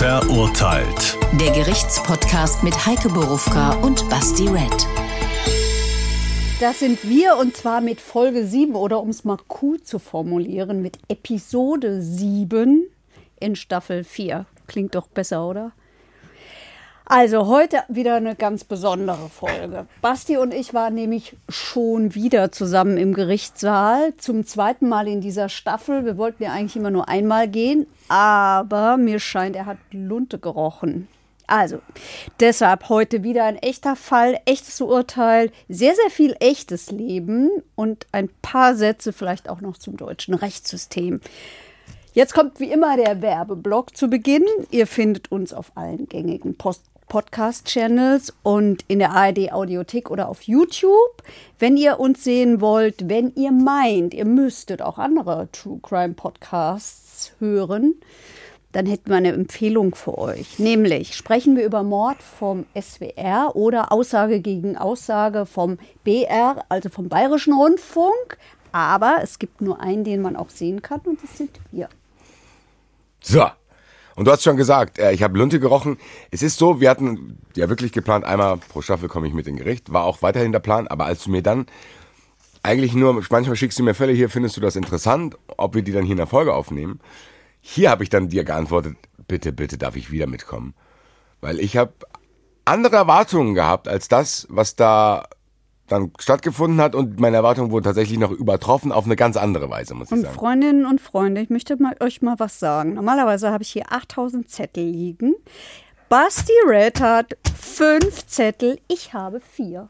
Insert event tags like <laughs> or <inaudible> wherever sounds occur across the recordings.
Verurteilt. Der Gerichtspodcast mit Heike Borufka und Basti Red. Das sind wir und zwar mit Folge 7 oder um es mal cool zu formulieren, mit Episode 7 in Staffel 4. Klingt doch besser, oder? Also heute wieder eine ganz besondere Folge. Basti und ich waren nämlich schon wieder zusammen im Gerichtssaal, zum zweiten Mal in dieser Staffel. Wir wollten ja eigentlich immer nur einmal gehen, aber mir scheint, er hat Lunte gerochen. Also, deshalb heute wieder ein echter Fall, echtes Urteil, sehr, sehr viel echtes Leben und ein paar Sätze vielleicht auch noch zum deutschen Rechtssystem. Jetzt kommt wie immer der Werbeblock zu Beginn. Ihr findet uns auf allen gängigen Post Podcast-Channels und in der ARD Audiothek oder auf YouTube. Wenn ihr uns sehen wollt, wenn ihr meint, ihr müsstet auch andere True Crime Podcasts hören, dann hätten wir eine Empfehlung für euch. Nämlich sprechen wir über Mord vom SWR oder Aussage gegen Aussage vom BR, also vom Bayerischen Rundfunk. Aber es gibt nur einen, den man auch sehen kann und das sind wir. So, und du hast schon gesagt, äh, ich habe Lunte gerochen. Es ist so, wir hatten ja wirklich geplant, einmal pro Staffel komme ich mit in Gericht. War auch weiterhin der Plan, aber als du mir dann eigentlich nur, manchmal schickst du mir Fälle hier, findest du das interessant, ob wir die dann hier in der Folge aufnehmen. Hier habe ich dann dir geantwortet, bitte, bitte darf ich wieder mitkommen. Weil ich habe andere Erwartungen gehabt als das, was da dann stattgefunden hat und meine Erwartungen wurden tatsächlich noch übertroffen auf eine ganz andere Weise, muss ich Und sagen. Freundinnen und Freunde, ich möchte mal, euch mal was sagen. Normalerweise habe ich hier 8000 Zettel liegen. Basti Red hat fünf Zettel, ich habe vier.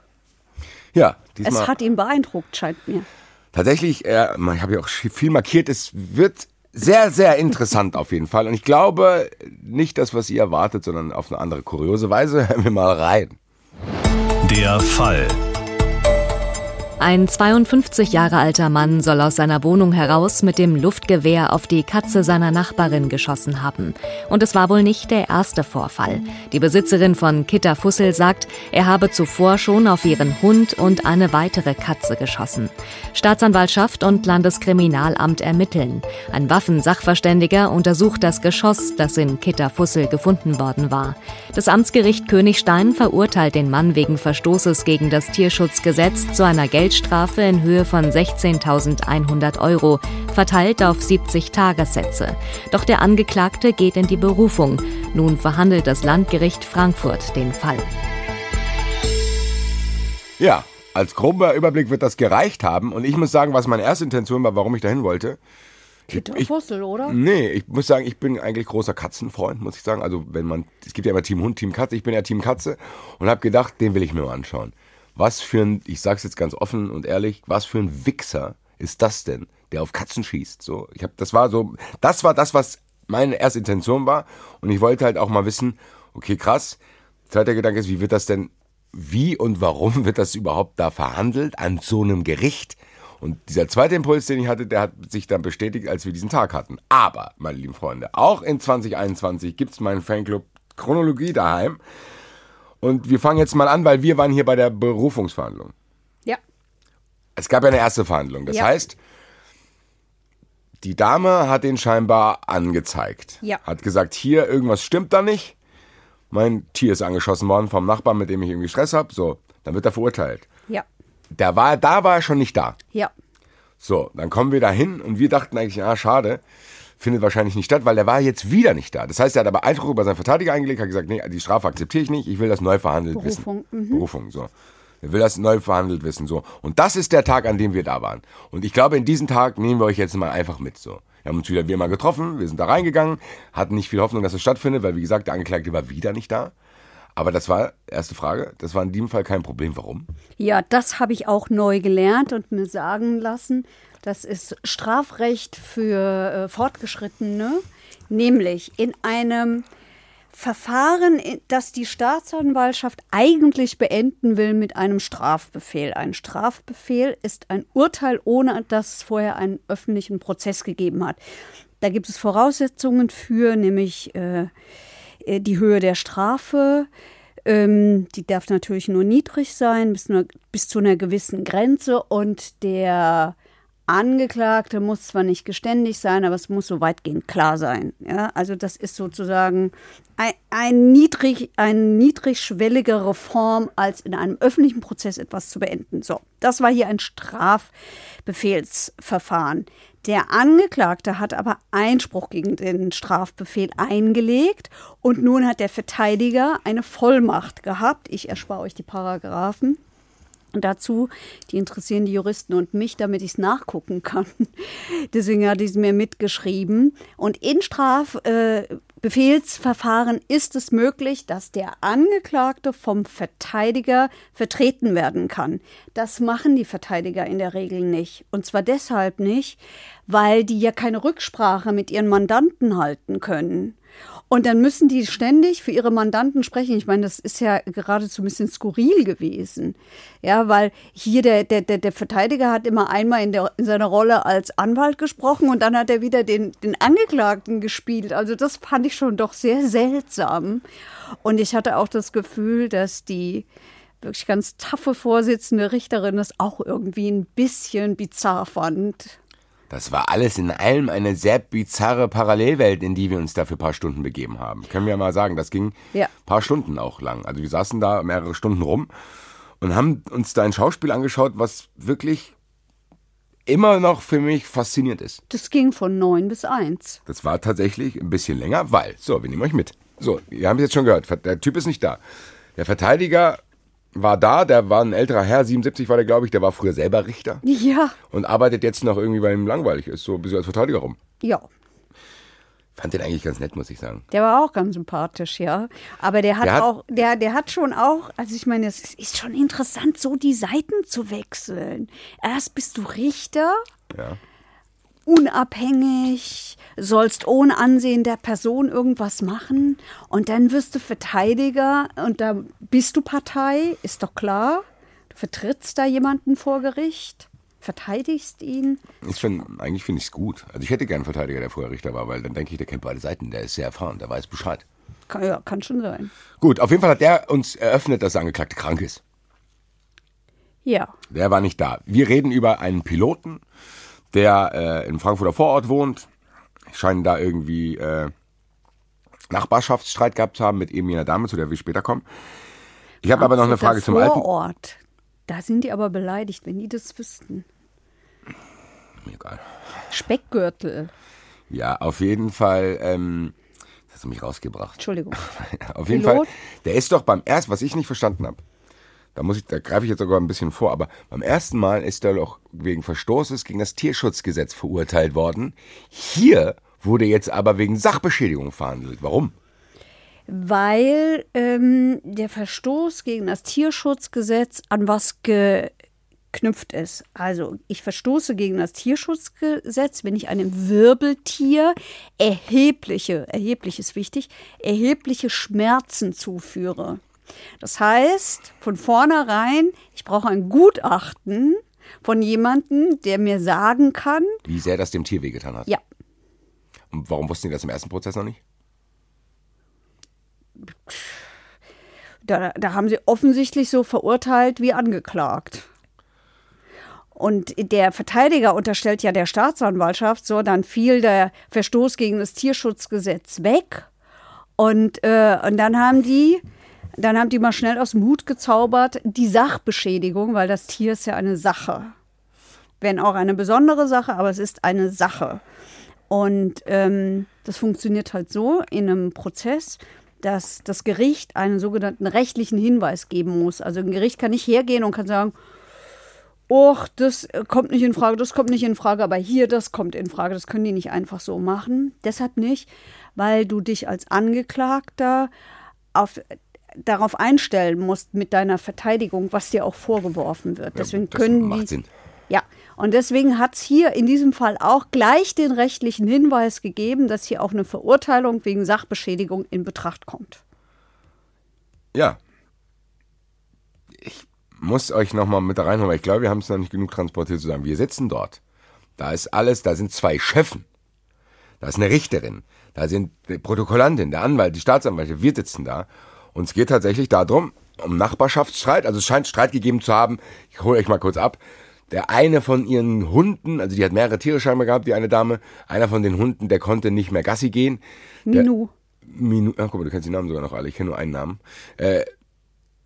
Ja, Es diesmal hat ihn beeindruckt, scheint mir. tatsächlich, äh, ich habe ja auch viel markiert, es wird sehr, sehr interessant auf jeden Fall. Und ich glaube nicht das, was ihr erwartet, sondern auf eine andere kuriose Weise. <laughs> Hören wir mal rein. Der Fall. Ein 52 Jahre alter Mann soll aus seiner Wohnung heraus mit dem Luftgewehr auf die Katze seiner Nachbarin geschossen haben. Und es war wohl nicht der erste Vorfall. Die Besitzerin von Kitta Fussel sagt, er habe zuvor schon auf ihren Hund und eine weitere Katze geschossen. Staatsanwaltschaft und Landeskriminalamt ermitteln. Ein Waffensachverständiger untersucht das Geschoss, das in Kitta Fussel gefunden worden war. Das Amtsgericht Königstein verurteilt den Mann wegen Verstoßes gegen das Tierschutzgesetz zu einer Geldstrafe in Höhe von 16.100 Euro, verteilt auf 70 Tagessätze. Doch der Angeklagte geht in die Berufung. Nun verhandelt das Landgericht Frankfurt den Fall. Ja, als grober Überblick wird das gereicht haben. Und ich muss sagen, was meine erste Intention war, warum ich dahin wollte. Kitter ich- Fussel, oder? Nee, ich muss sagen, ich bin eigentlich großer Katzenfreund, muss ich sagen. Also wenn man, es gibt ja immer Team Hund, Team Katze. Ich bin ja Team Katze und habe gedacht, den will ich mir mal anschauen. Was für ein, ich sag's jetzt ganz offen und ehrlich, was für ein Wichser ist das denn, der auf Katzen schießt? So, ich habe, das war so, das war das, was meine erste Intention war. Und ich wollte halt auch mal wissen, okay, krass. Zweiter Gedanke ist, wie wird das denn, wie und warum <laughs> wird das überhaupt da verhandelt an so einem Gericht? Und dieser zweite Impuls, den ich hatte, der hat sich dann bestätigt, als wir diesen Tag hatten. Aber, meine lieben Freunde, auch in 2021 gibt's meinen Fanclub Chronologie daheim. Und wir fangen jetzt mal an, weil wir waren hier bei der Berufungsverhandlung. Ja. Es gab ja eine erste Verhandlung. Das Ja. heißt, die Dame hat den scheinbar angezeigt. Ja. Hat gesagt, hier, irgendwas stimmt da nicht. Mein Tier ist angeschossen worden vom Nachbarn, mit dem ich irgendwie Stress habe. So, dann wird er verurteilt. Ja. Der war, da war er schon nicht da. Ja. So, dann kommen wir da hin und wir dachten eigentlich, ah, schade, findet wahrscheinlich nicht statt, weil der war jetzt wieder nicht da. Das heißt, er hat aber Einspruch über seinen Verteidiger eingelegt, hat gesagt, nee, die Strafe akzeptiere ich nicht, ich will das neu verhandelt Berufung, wissen. Berufung, so. Er will das neu verhandelt wissen, so. Und das ist der Tag, an dem wir da waren. Und ich glaube, in diesen Tag nehmen wir euch jetzt mal einfach mit, so. Wir haben uns wieder wie immer getroffen, wir sind da reingegangen, hatten nicht viel Hoffnung, dass es stattfindet, weil wie gesagt, der Angeklagte war wieder nicht da. Aber das war, erste Frage, das war in diesem Fall kein Problem. Warum? Ja, das habe ich auch neu gelernt und mir sagen lassen. Das ist Strafrecht für äh, Fortgeschrittene, nämlich in einem Verfahren, das die Staatsanwaltschaft eigentlich beenden will mit einem Strafbefehl. Ein Strafbefehl ist ein Urteil, ohne dass es vorher einen öffentlichen Prozess gegeben hat. Da gibt es Voraussetzungen für, nämlich äh, die Höhe der Strafe. Ähm, die darf natürlich nur niedrig sein, bis, nur, bis zu einer gewissen Grenze. Und der Angeklagte muss zwar nicht geständig sein, aber es muss so weitgehend klar sein. Ja, also das ist sozusagen ein, ein, niedrig, eine niedrigschwelligere Form, als in einem öffentlichen Prozess etwas zu beenden. So, das war hier ein Strafbefehlsverfahren. Der Angeklagte hat aber Einspruch gegen den Strafbefehl eingelegt und nun hat der Verteidiger eine Vollmacht gehabt. Ich erspare euch die Paragraphen. Dazu, die interessieren die Juristen und mich, damit ich es nachgucken kann. <laughs> Deswegen hat ich es mir mitgeschrieben. Und in Strafbefehlsverfahren ist es möglich, dass der Angeklagte vom Verteidiger vertreten werden kann. Das machen die Verteidiger in der Regel nicht. Und zwar deshalb nicht, weil die ja keine Rücksprache mit ihren Mandanten halten können. Und dann müssen die ständig für ihre Mandanten sprechen. Ich meine, das ist ja geradezu ein bisschen skurril gewesen. Ja, weil hier der, der, der, Verteidiger hat immer einmal in, der, in seiner Rolle als Anwalt gesprochen und dann hat er wieder den, den Angeklagten gespielt. Also das fand ich schon doch sehr seltsam. Und ich hatte auch das Gefühl, dass die wirklich ganz taffe Vorsitzende Richterin das auch irgendwie ein bisschen bizarr fand. Das war alles in allem eine sehr bizarre Parallelwelt, in die wir uns da für ein paar Stunden begeben haben. Können wir mal sagen, das ging ja. ein paar Stunden auch lang. Also wir saßen da mehrere Stunden rum und haben uns da ein Schauspiel angeschaut, was wirklich immer noch für mich faszinierend ist. Das ging von neun bis eins. Das war tatsächlich ein bisschen länger, weil, so, wir nehmen euch mit. So, ihr habt es jetzt schon gehört, der Typ ist nicht da. Der Verteidiger war da, der war ein älterer Herr, 77 war der, glaube ich, der war früher selber Richter. Ja. Und arbeitet jetzt noch irgendwie, weil ihm langweilig ist, so ein bisschen als Verteidiger rum. Ja. Fand den eigentlich ganz nett, muss ich sagen. Der war auch ganz sympathisch, ja. Aber der hat, der hat auch, der, der hat schon auch, also ich meine, es ist schon interessant, so die Seiten zu wechseln. Erst bist du Richter. Ja unabhängig, sollst ohne Ansehen der Person irgendwas machen und dann wirst du Verteidiger und da bist du Partei, ist doch klar. Du vertrittst da jemanden vor Gericht, verteidigst ihn. Ich find, eigentlich finde ich es gut. Also ich hätte gern einen Verteidiger, der vorher Richter war, weil dann denke ich, der kennt beide Seiten, der ist sehr erfahren, der weiß Bescheid. Kann, ja, kann schon sein. Gut, auf jeden Fall hat der uns eröffnet, dass der Angeklagte krank ist. Ja. Der war nicht da. Wir reden über einen Piloten, der äh, in Frankfurter Vorort wohnt. Scheinen da irgendwie äh, Nachbarschaftsstreit gehabt zu haben mit eben jener Dame, zu der wir später kommen. Ich habe aber noch eine Frage zum Alten. Vorort. Da sind die aber beleidigt, wenn die das wüssten. Mir egal. Speckgürtel. Ja, auf jeden Fall. Ähm, das hast du mich rausgebracht. Entschuldigung. <laughs> auf jeden Pilot? Fall. Der ist doch beim ersten, was ich nicht verstanden habe da muss ich, da greife ich jetzt sogar ein bisschen vor, aber beim ersten Mal ist er doch wegen Verstoßes gegen das Tierschutzgesetz verurteilt worden. Hier wurde jetzt aber wegen Sachbeschädigung verhandelt. Warum? Weil ähm, der Verstoß gegen das Tierschutzgesetz an was geknüpft ist. Also ich verstoße gegen das Tierschutzgesetz, wenn ich einem Wirbeltier erhebliche, erheblich ist wichtig, erhebliche Schmerzen zuführe. Das heißt, von vornherein, ich brauche ein Gutachten von jemandem, der mir sagen kann, wie sehr das dem Tier wehgetan hat. Ja. Und warum wussten die das im ersten Prozess noch nicht? Da, da haben sie offensichtlich so verurteilt wie angeklagt. Und der Verteidiger unterstellt ja der Staatsanwaltschaft, so, dann fiel der Verstoß gegen das Tierschutzgesetz weg. Und, äh, und dann haben die dann haben die mal schnell aus dem Hut gezaubert, die Sachbeschädigung, weil das Tier ist ja eine Sache. Wenn auch eine besondere Sache, aber es ist eine Sache. Und ähm, das funktioniert halt so in einem Prozess, dass das Gericht einen sogenannten rechtlichen Hinweis geben muss. Also ein Gericht kann nicht hergehen und kann sagen, oh, das kommt nicht in Frage, das kommt nicht in Frage, aber hier, das kommt in Frage. Das können die nicht einfach so machen. Deshalb nicht, weil du dich als Angeklagter auf darauf einstellen musst mit deiner Verteidigung, was dir auch vorgeworfen wird. Deswegen ja, können macht die, Sinn. Ja, und deswegen hat es hier in diesem Fall auch gleich den rechtlichen Hinweis gegeben, dass hier auch eine Verurteilung wegen Sachbeschädigung in Betracht kommt. Ja. Ich muss euch nochmal mit reinholen, weil ich glaube, wir haben es noch nicht genug transportiert zu sagen. Wir sitzen dort. Da ist alles, da sind zwei Chefen. Da ist eine Richterin. Da sind die Protokollantin, der Anwalt, die Staatsanwälte. Wir sitzen da. Und es geht tatsächlich darum, um Nachbarschaftsstreit. Also es scheint Streit gegeben zu haben. Ich hole euch mal kurz ab. der eine von ihren Hunden, also die hat mehrere Tiere scheinbar gehabt, die eine Dame, einer von den Hunden, der konnte nicht mehr Gassi gehen. Der, Minu. Minu, ach guck mal, du kennst die Namen sogar noch alle, ich kenne nur einen Namen. Äh,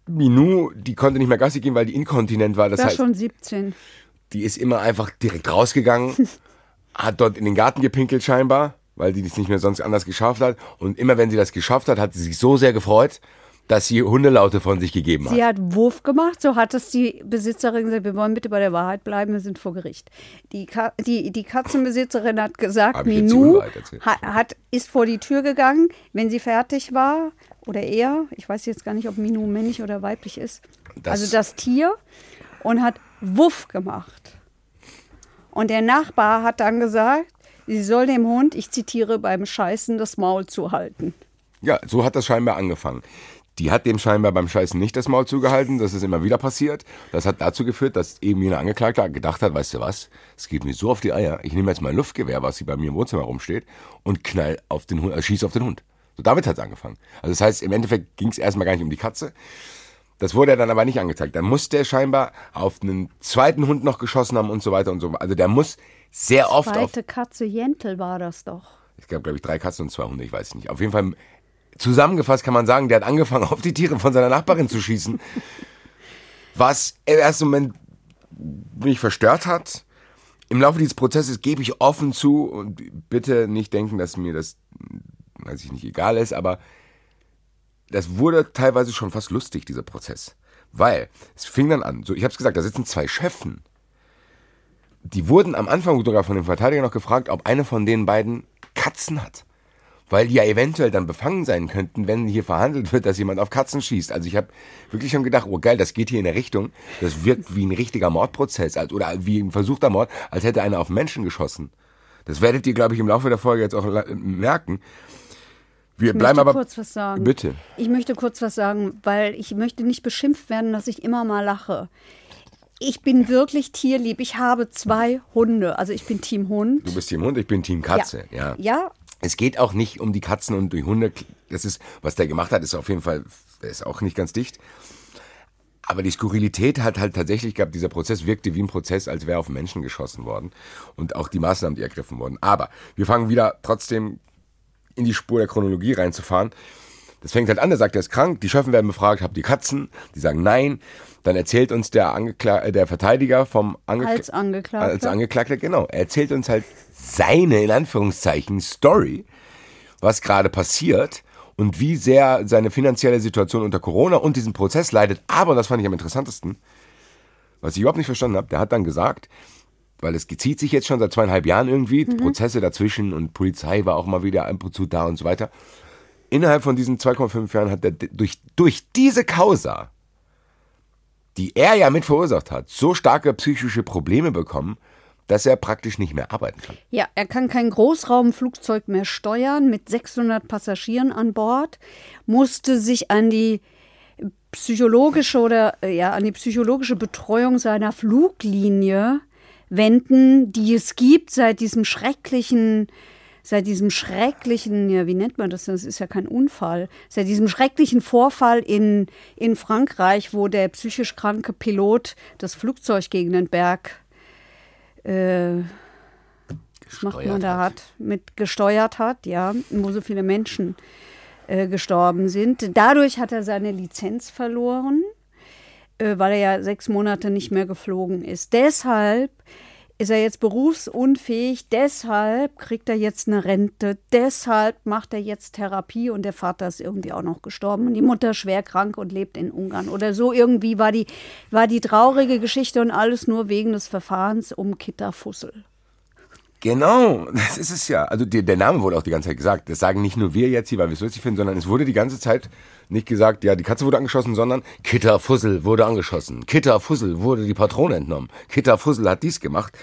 Minu, die konnte nicht mehr Gassi gehen, weil die inkontinent war. Das Das heißt, schon 17. die ist immer einfach direkt rausgegangen, <laughs> hat dort in den Garten gepinkelt scheinbar, weil die das nicht mehr sonst anders geschafft hat. Und immer wenn sie das geschafft hat, hat sie sich so sehr gefreut, dass sie Hundelaute von sich gegeben hat. Sie hat Wurf gemacht, so hat es die Besitzerin gesagt, wir wollen bitte bei der Wahrheit bleiben, wir sind vor Gericht. Die, Ka die, die Katzenbesitzerin hat gesagt, Minu hat, hat, ist vor die Tür gegangen, wenn sie fertig war, oder er, ich weiß jetzt gar nicht, ob Minu männlich oder weiblich ist, Das- also das Tier, und hat Wuff gemacht. Und der Nachbar hat dann gesagt, sie soll dem Hund, ich zitiere, beim Scheißen das Maul zuhalten. Ja, so hat das scheinbar angefangen. Die hat dem scheinbar beim Scheißen nicht das Maul zugehalten, das ist immer wieder passiert. Das hat dazu geführt, dass eben jener Angeklagte gedacht hat, weißt du was, es geht mir so auf die Eier, ich nehme jetzt mein Luftgewehr, was hier bei mir im Wohnzimmer rumsteht, und knall auf den Hund, äh, schieß auf den Hund. So damit hat es angefangen. Also das heißt, im Endeffekt ging es erstmal gar nicht um die Katze. Das wurde er dann aber nicht angezeigt. Dann musste er scheinbar auf einen zweiten Hund noch geschossen haben und so weiter und so. Also der muss sehr oft auf Zweite Katze Jentel war das doch. es gab, glaube ich, drei Katzen und zwei Hunde, ich weiß nicht. Auf jeden Fall, zusammengefasst kann man sagen, der hat angefangen, <laughs> auf die Tiere von seiner Nachbarin zu schießen. Was im ersten Moment mich verstört hat. Im Laufe dieses Prozesses gebe ich offen zu und bitte nicht denken, dass mir das, weiß ich nicht, egal ist, aber das wurde teilweise schon fast lustig, dieser Prozess. Weil es fing dann an, so ich habe es gesagt, da sitzen zwei Schöffen. Die wurden am Anfang sogar von dem Verteidiger noch gefragt, ob eine von den beiden Katzen hat. Weil die ja eventuell dann befangen sein könnten, wenn hier verhandelt wird, dass jemand auf Katzen schießt. Also ich habe wirklich schon gedacht, oh geil, das geht hier in der Richtung. Das wirkt wie ein richtiger Mordprozess als, oder wie ein versuchter Mord, als hätte einer auf Menschen geschossen. Das werdet ihr, glaube ich, im Laufe der Folge jetzt auch merken. Wir Ich bleiben möchte aber. kurz was sagen. Bitte. Ich möchte kurz was sagen, weil ich möchte nicht beschimpft werden, dass ich immer mal lache. Ich bin wirklich tierlieb. Ich habe zwei Hunde. Also ich bin Team Hund. Du bist Team Hund, ich bin Team Katze. Ja. Ja, Es geht auch nicht um die Katzen und die Hunde. Das ist, was der gemacht hat, ist auf jeden Fall, ist auch nicht ganz dicht. Aber die Skurrilität hat halt tatsächlich gehabt, dieser Prozess wirkte wie ein Prozess, als wäre auf Menschen geschossen worden. Und auch die Maßnahmen, die ergriffen wurden. Aber wir fangen wieder trotzdem in die Spur der Chronologie reinzufahren. Das fängt halt an, der sagt, er ist krank, die Schöffen werden befragt, habt ihr Katzen? Die sagen nein. Dann erzählt uns der, Angekla äh, der Verteidiger vom Angekla Als Angeklagter. Als Angeklagter, genau. Er erzählt uns halt seine, in Anführungszeichen, Story, was gerade passiert und wie sehr seine finanzielle Situation unter Corona und diesem Prozess leidet. Aber, und das fand ich am interessantesten, was ich überhaupt nicht verstanden habe, der hat dann gesagt, weil es zieht sich jetzt schon seit zweieinhalb Jahren irgendwie, Prozesse dazwischen und Polizei war auch mal wieder ab und zu da und so weiter. Innerhalb von diesen 2,5 Jahren hat er durch, durch diese Causa, die er ja mit verursacht hat, so starke psychische Probleme bekommen, dass er praktisch nicht mehr arbeiten kann. Ja, er kann kein Großraumflugzeug mehr steuern mit 600 Passagieren an Bord, musste sich an die psychologische oder äh, ja an die psychologische Betreuung seiner Fluglinie wenden, die es gibt seit diesem schrecklichen seit diesem schrecklichen, ja, wie nennt man das? Das ist ja kein Unfall. Seit diesem schrecklichen Vorfall in, in Frankreich, wo der psychisch kranke Pilot das Flugzeug gegen den Berg äh, macht man Gesteuert da hat. hat, mit gesteuert hat, ja, wo so viele Menschen äh, gestorben sind. Dadurch hat er seine Lizenz verloren, äh, weil er ja sechs Monate nicht mehr geflogen ist. Deshalb ist er jetzt berufsunfähig, deshalb kriegt er jetzt eine Rente, deshalb macht er jetzt Therapie und der Vater ist irgendwie auch noch gestorben und die Mutter schwer krank und lebt in Ungarn. Oder so irgendwie war die, war die traurige Geschichte und alles nur wegen des Verfahrens um Kitterfussel. Genau, das ist es ja. Also der, der Name wurde auch die ganze Zeit gesagt. Das sagen nicht nur wir jetzt hier, weil wir es lustig finden, sondern es wurde die ganze Zeit nicht gesagt, ja, die Katze wurde angeschossen, sondern Kitter Fussel wurde angeschossen. Kitter Fussel wurde die Patrone entnommen. Kitter Fussel hat dies gemacht.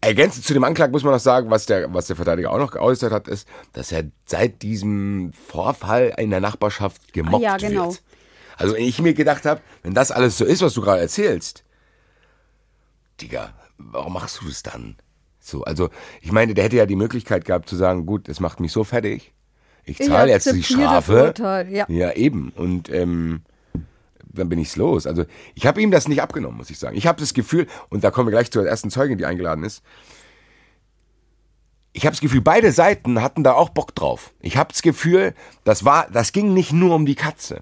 Ergänzend zu dem Anklage muss man noch sagen, was der, was der Verteidiger auch noch geäußert hat, ist, dass er seit diesem Vorfall in der Nachbarschaft gemobbt Ah, ja, genau. wird. Also ich mir gedacht habe, wenn das alles so ist, was du gerade erzählst, Digga, warum machst du das dann? So, also ich meine, der hätte ja die Möglichkeit gehabt zu sagen, gut, es macht mich so fertig, ich zahle jetzt die Strafe. Urteil, ja. ja, eben. Und ähm, dann bin ich's los. Also ich habe ihm das nicht abgenommen, muss ich sagen. Ich habe das Gefühl, und da kommen wir gleich zur ersten Zeugin, die eingeladen ist. Ich habe das Gefühl, beide Seiten hatten da auch Bock drauf. Ich habe das Gefühl, das war, das ging nicht nur um die Katze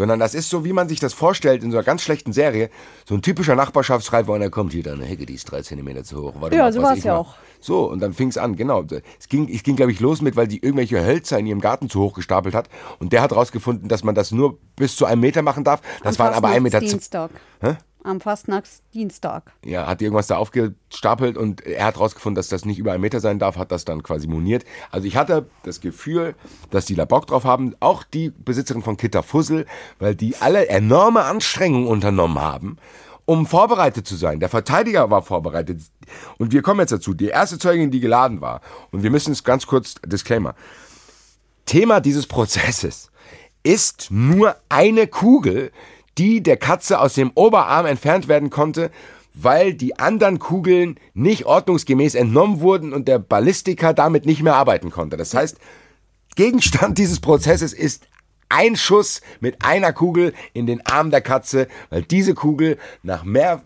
sondern das ist so, wie man sich das vorstellt in so einer ganz schlechten Serie. So ein typischer Nachbarschaftsstreit, wo einer kommt, hier, deine Hecke, die ist drei Zentimeter zu hoch. Warte Ja, mal, so war's ich ja mach. auch. So, und dann fing es an, genau. Es ging, es ging glaube ich, los mit, weil die irgendwelche Hölzer in ihrem Garten zu hoch gestapelt hat. Und der hat rausgefunden, dass man das nur bis zu einem Meter machen darf. Das Am waren aber ein Meter. Fastnachtsdienstag. Hä? Am Fastnachtsdienstag. Ja, hat irgendwas da aufgestapelt und er hat rausgefunden, dass das nicht über einen Meter sein darf, hat das dann quasi moniert. Also ich hatte das Gefühl, dass die da Bock drauf haben, auch die Besitzerin von Kitter Fussel, weil die alle enorme Anstrengungen unternommen haben, um vorbereitet zu sein. Der Verteidiger war vorbereitet. Und wir kommen jetzt dazu. Die erste Zeugin, die geladen war, und wir müssen es ganz kurz, Disclaimer. Thema dieses Prozesses ist nur eine Kugel, die der Katze aus dem Oberarm entfernt werden konnte, weil die anderen Kugeln nicht ordnungsgemäß entnommen wurden und der Ballistiker damit nicht mehr arbeiten konnte. Das heißt, Gegenstand <laughs> dieses Prozesses ist ein Schuss mit einer Kugel in den Arm der Katze, weil diese Kugel nach mehrfacher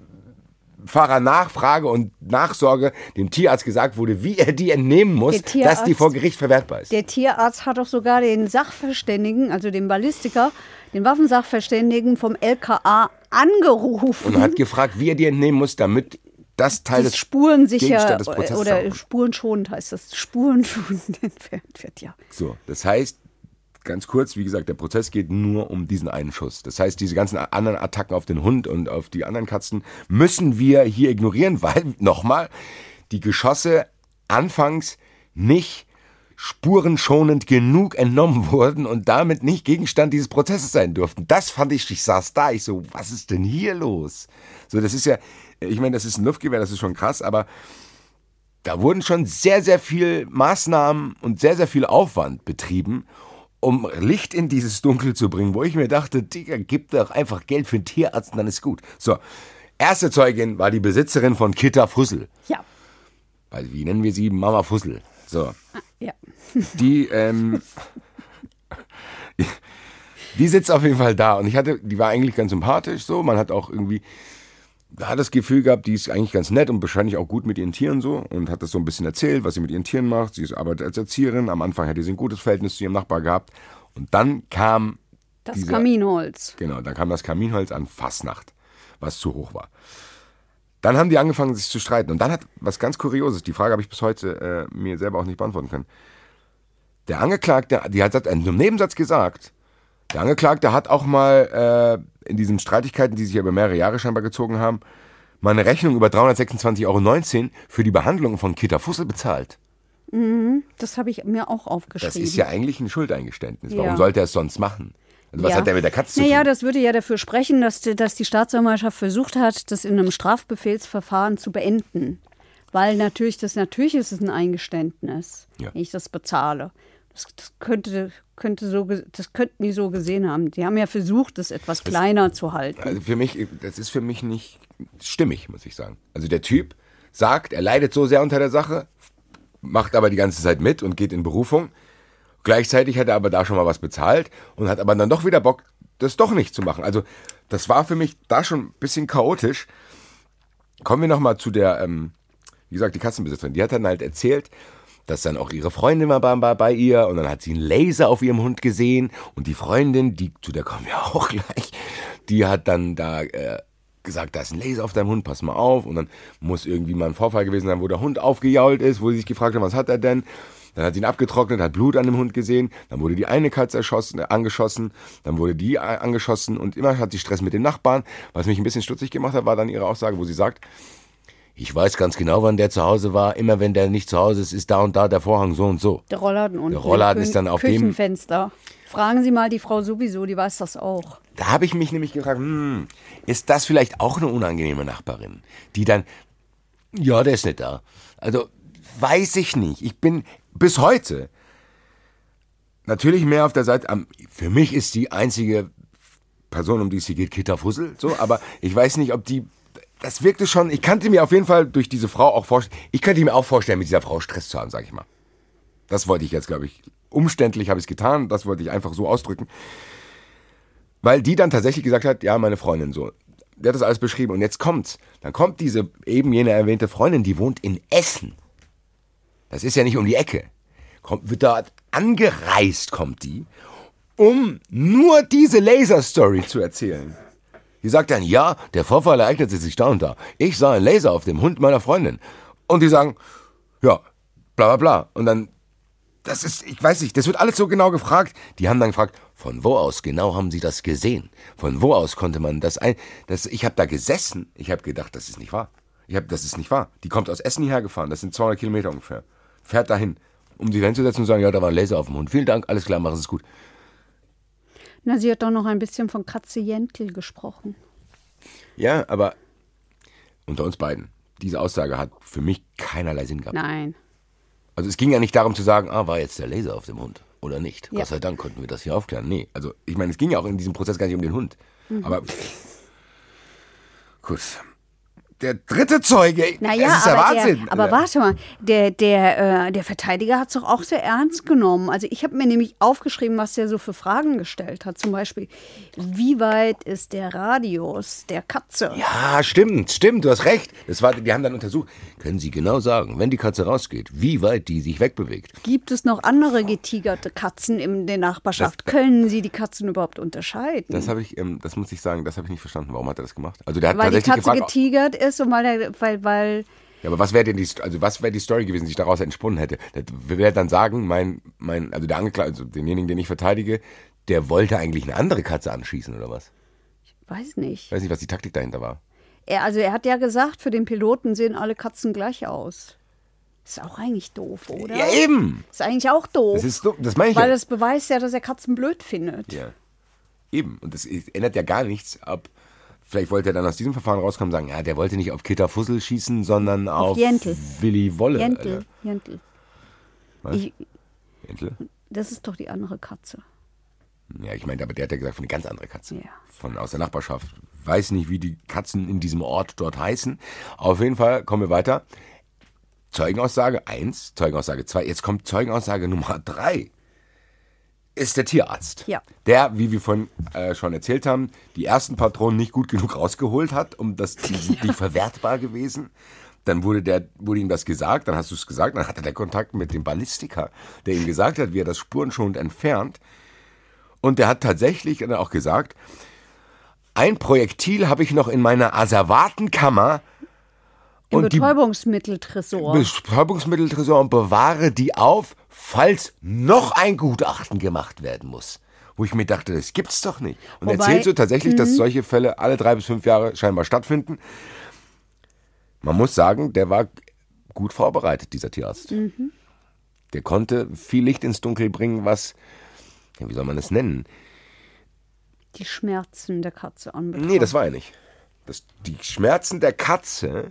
Nachfrage und Nachsorge dem Tierarzt gesagt wurde, wie er die entnehmen muss, Tierarzt- dass die vor Gericht verwertbar ist. Der Tierarzt hat doch sogar den Sachverständigen, also den Ballistiker, den Waffensachverständigen vom LKA angerufen. und hat gefragt, wie er die entnehmen muss, damit das Teil des spurensicher des Prozesses oder spurenschonend heißt das. Spurenschonend <laughs> entfernt wird, ja. So, das heißt, ganz kurz, wie gesagt, der Prozess geht nur um diesen einen Schuss. Das heißt, diese ganzen anderen Attacken auf den Hund und auf die anderen Katzen müssen wir hier ignorieren, <laughs> weil, nochmal, die Geschosse anfangs nicht spurenschonend genug entnommen <laughs> wurden und damit nicht Gegenstand dieses Prozesses sein durften. Das fand ich, ich saß da, ich so, was ist denn hier los? So, das ist ja, ich meine, das ist ein Luftgewehr, das ist schon krass, aber da wurden schon sehr, sehr viel Maßnahmen und sehr, sehr viel Aufwand betrieben, um Licht in dieses Dunkel zu bringen, wo ich mir dachte, Digga, gib doch einfach Geld für einen Tierarzt und dann ist gut. So, erste Zeugin war die Besitzerin von Kitta Fussel. Ja, Also, wie nennen wir sie? Mama Fussel. So, ja. <laughs> die, ähm, die sitzt auf jeden Fall da und ich hatte, die war eigentlich ganz sympathisch so, man hat auch irgendwie, hat das Gefühl gehabt, die ist eigentlich ganz nett und wahrscheinlich auch gut mit ihren Tieren so und hat das so ein bisschen erzählt, was sie mit ihren Tieren macht. Sie ist arbeitet als Erzieherin. Am Anfang hätte sie ein gutes Verhältnis zu ihrem Nachbar gehabt und dann kam Das dieser- Kaminholz. Genau, dann kam das Kaminholz an Fastnacht, was zu hoch war. Dann haben die angefangen, sich zu streiten. Und dann hat was ganz Kurioses, die Frage habe ich bis heute äh, mir selber auch nicht beantworten können. Der Angeklagte, die hat in einem Nebensatz gesagt, der Angeklagte hat auch mal äh, in diesen Streitigkeiten, die sich über mehrere Jahre scheinbar gezogen haben, mal eine Rechnung über 326,19 Euro für die Behandlung von Kita Fussel bezahlt. Das habe ich mir auch aufgeschrieben. Das ist ja eigentlich ein Schuldeingeständnis. Warum Ja. sollte er es sonst machen? Also was Ja. hat der mit der Katze zu Naja, tun? das würde ja dafür sprechen, dass, die- dass die Staatsanwaltschaft versucht hat, das in einem Strafbefehlsverfahren zu beenden. Weil natürlich, das natürlich ist es ein Eingeständnis, Ja. wenn ich das bezahle. Das, das, könnte, könnte so, das könnten die so gesehen haben. Die haben ja versucht, das etwas kleiner zu halten. Also für mich, das ist für mich nicht stimmig, muss ich sagen. Also der Typ sagt, er leidet so sehr unter der Sache, macht aber die ganze Zeit mit und geht in Berufung. Gleichzeitig hat er aber da schon mal was bezahlt und hat aber dann doch wieder Bock, das doch nicht zu machen. Also das war für mich da schon ein bisschen chaotisch. Kommen wir nochmal zu der, ähm, wie gesagt, die Katzenbesitzerin. Die hat dann halt erzählt, dass dann auch ihre Freundin war bei, bei- ihr und dann hat sie einen Laser auf ihrem Hund gesehen und die Freundin, die, zu der kommen wir <laughs> auch gleich, die hat dann da äh, gesagt, da ist ein Laser auf deinem Hund, pass mal auf und dann muss irgendwie mal ein Vorfall gewesen sein, wo der Hund aufgejault ist, wo sie sich gefragt haben, was hat er denn? Dann hat sie ihn abgetrocknet, hat Blut an dem Hund gesehen, dann wurde die eine Katze erschossen, äh, angeschossen, dann wurde die äh, angeschossen und immer hat sie Stress mit den Nachbarn. Was mich ein bisschen stutzig gemacht hat, war dann ihre Aussage, wo sie sagt, ich weiß ganz genau, wann der zu Hause war. Immer wenn der nicht zu Hause ist, ist da und da der Vorhang so und so. Der Rollladen und Der Rollladen ist dann auf dem- Küchenfenster. Fragen Sie mal die Frau sowieso, die weiß das auch. Da habe ich mich nämlich gefragt, hm, ist das vielleicht auch eine unangenehme Nachbarin, die dann, ja, der ist nicht da. Also, weiß ich nicht. Ich bin bis heute natürlich mehr auf der Seite, für mich ist die einzige Person, um die es hier geht, Kitta Fussel, so, aber ich weiß nicht, ob die, das wirkte schon, ich kannte mir auf jeden Fall durch diese Frau auch vorstellen, ich könnte mir auch vorstellen, mit dieser Frau Stress zu haben, sag ich mal. Das wollte ich jetzt, glaube ich, umständlich habe ich es getan, das wollte ich einfach so ausdrücken. Weil die dann tatsächlich gesagt hat, ja, meine Freundin so. Der hat das alles beschrieben und jetzt kommt's. Dann kommt diese eben jene erwähnte Freundin, die wohnt in Essen. Das ist ja nicht um die Ecke. Kommt, wird dort angereist, kommt die, um nur diese Laser-Story zu erzählen. Die sagt dann, ja, der Vorfall ereignete sich da und da. Ich sah einen Laser auf dem Hund meiner Freundin. Und die sagen, ja, bla bla bla. Und dann, das ist, ich weiß nicht, das wird alles so genau gefragt. Die haben dann gefragt, von wo aus genau haben sie das gesehen? Von wo aus konnte man das ein... Das, ich habe da gesessen, ich habe gedacht, das ist nicht wahr. Ich hab, das ist nicht wahr. Die kommt aus Essen hierher gefahren, das sind 200 Kilometer ungefähr. Fährt dahin, um sich hinzusetzen und sagen, ja, da war ein Laser auf dem Hund. Vielen Dank, alles klar, machen Sie es gut. Na, sie hat doch noch ein bisschen von Katze Jentl gesprochen. Ja, aber unter uns beiden, diese Aussage hat für mich keinerlei Sinn gehabt. Nein. Also es ging ja nicht darum zu sagen, ah, war jetzt der Laser auf dem Hund oder nicht. Ja. Gott sei Dank konnten wir das hier aufklären. Nee, also ich meine, es ging ja auch in diesem Prozess gar nicht um den Hund. Mhm. Aber gut. Der dritte Zeuge, Naja, das ist ja aber, Wahnsinn. der, aber warte mal, der, der, äh, der Verteidiger hat es doch auch sehr ernst genommen. Also ich habe mir nämlich aufgeschrieben, was der so für Fragen gestellt hat. Zum Beispiel, wie weit ist der Radius der Katze? Ja, stimmt, stimmt, du hast recht. Das war, die haben dann untersucht. Können Sie genau sagen, wenn die Katze rausgeht, wie weit die sich wegbewegt? Gibt es noch andere getigerte Katzen in der Nachbarschaft? Das- Können Sie die Katzen überhaupt unterscheiden? Das habe ich, ähm, das muss ich sagen, das habe ich nicht verstanden. Warum hat er das gemacht? Also der hat weil die tatsächlich Katze gefragt. getigert ist und weil, der, weil, weil Ja, aber was wäre denn die, also was wäre die Story gewesen, die sich daraus entsponnen hätte? Das wäre dann sagen, mein, mein, also der Angeklagte, also denjenigen, den ich verteidige, der wollte eigentlich eine andere Katze anschießen oder was? weiß nicht. Ich weiß nicht, was die Taktik dahinter war. Er, also er hat ja gesagt, für den Piloten sehen alle Katzen gleich aus. Ist auch eigentlich doof, oder? Ja, eben! Ist eigentlich auch doof. Das ist, dumm, das meine ich weil ja. das beweist ja, dass er Katzen blöd findet. Ja. Eben. Und das ist- ändert ja gar nichts ab. Vielleicht wollte er dann aus diesem Verfahren rauskommen und sagen, ja, der wollte nicht auf Kitter Fussel schießen, sondern auf, Jentl. Willi Wolle. Jentl. Jentl. Was? Ich, Jentl? das ist doch die andere Katze. Ja, ich meine, aber der hat ja gesagt, von eine ganz andere Katze. Ja. Von aus der Nachbarschaft. Weiß nicht, wie die Katzen in diesem Ort dort heißen. Auf jeden Fall kommen wir weiter. Zeugenaussage 1, Zeugenaussage 2. Jetzt kommt Zeugenaussage Nummer 3. Ist der Tierarzt. Ja. Der, wie wir vorhin äh, schon erzählt haben, die ersten Patronen nicht gut genug rausgeholt hat, um das die sind nicht verwertbar gewesen. Dann wurde, der, wurde ihm das gesagt, dann hast du es gesagt, dann hatte der Kontakt mit dem Ballistiker, der ihm gesagt hat, wie er das spurenschonend entfernt. Und der hat tatsächlich dann auch gesagt, ein Projektil habe ich noch in meiner Asservatenkammer Im und die Betäubungsmitteltresor. Betäubungsmitteltresor und bewahre die auf, falls noch ein Gutachten gemacht werden muss. Wo ich mir dachte, das gibt's doch nicht. Und Wobei- erzählst du tatsächlich, dass solche Fälle alle drei bis fünf Jahre scheinbar stattfinden. Man muss sagen, der war gut vorbereitet, dieser Tierarzt. Der konnte viel Licht ins Dunkel bringen, was, wie soll man das nennen? die Schmerzen der Katze anbetracht. Nee, das war er nicht. Das, die Schmerzen der Katze,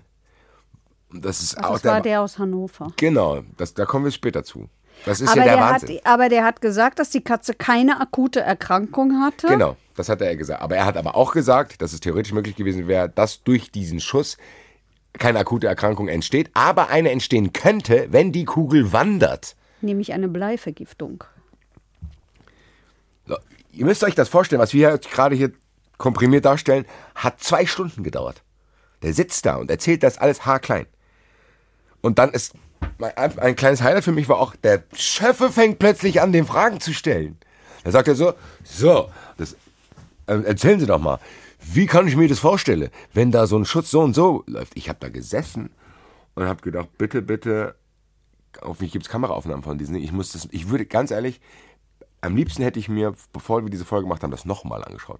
das ist Ach, auch das war der aus Hannover. Genau, das, da kommen wir später zu. Das ist Aber ja der, der, Wahnsinn. hat, aber der hat gesagt, dass die Katze keine akute Erkrankung hatte. Genau, das hat er gesagt. Aber er hat aber auch gesagt, dass es theoretisch möglich gewesen wäre, dass durch diesen Schuss keine akute Erkrankung entsteht, aber eine entstehen könnte, wenn die Kugel wandert. Nämlich eine Bleivergiftung. So, ihr müsst euch das vorstellen, was wir gerade hier komprimiert darstellen, hat zwei Stunden gedauert. Der sitzt da und erzählt das alles haarklein. Und dann ist mein, ein kleines Highlight für mich war auch, der Schöffe fängt plötzlich an, den Fragen zu stellen. Da sagt er so, so, das, äh, erzählen Sie doch mal, wie kann ich mir das vorstellen, wenn da so ein Schutz so und so läuft? Ich habe da gesessen und habe gedacht, bitte, bitte, auf mich gibt's Kameraaufnahmen von diesen. Ich muss das, ich würde ganz ehrlich, am liebsten hätte ich mir, bevor wir diese Folge gemacht haben, das nochmal angeschaut.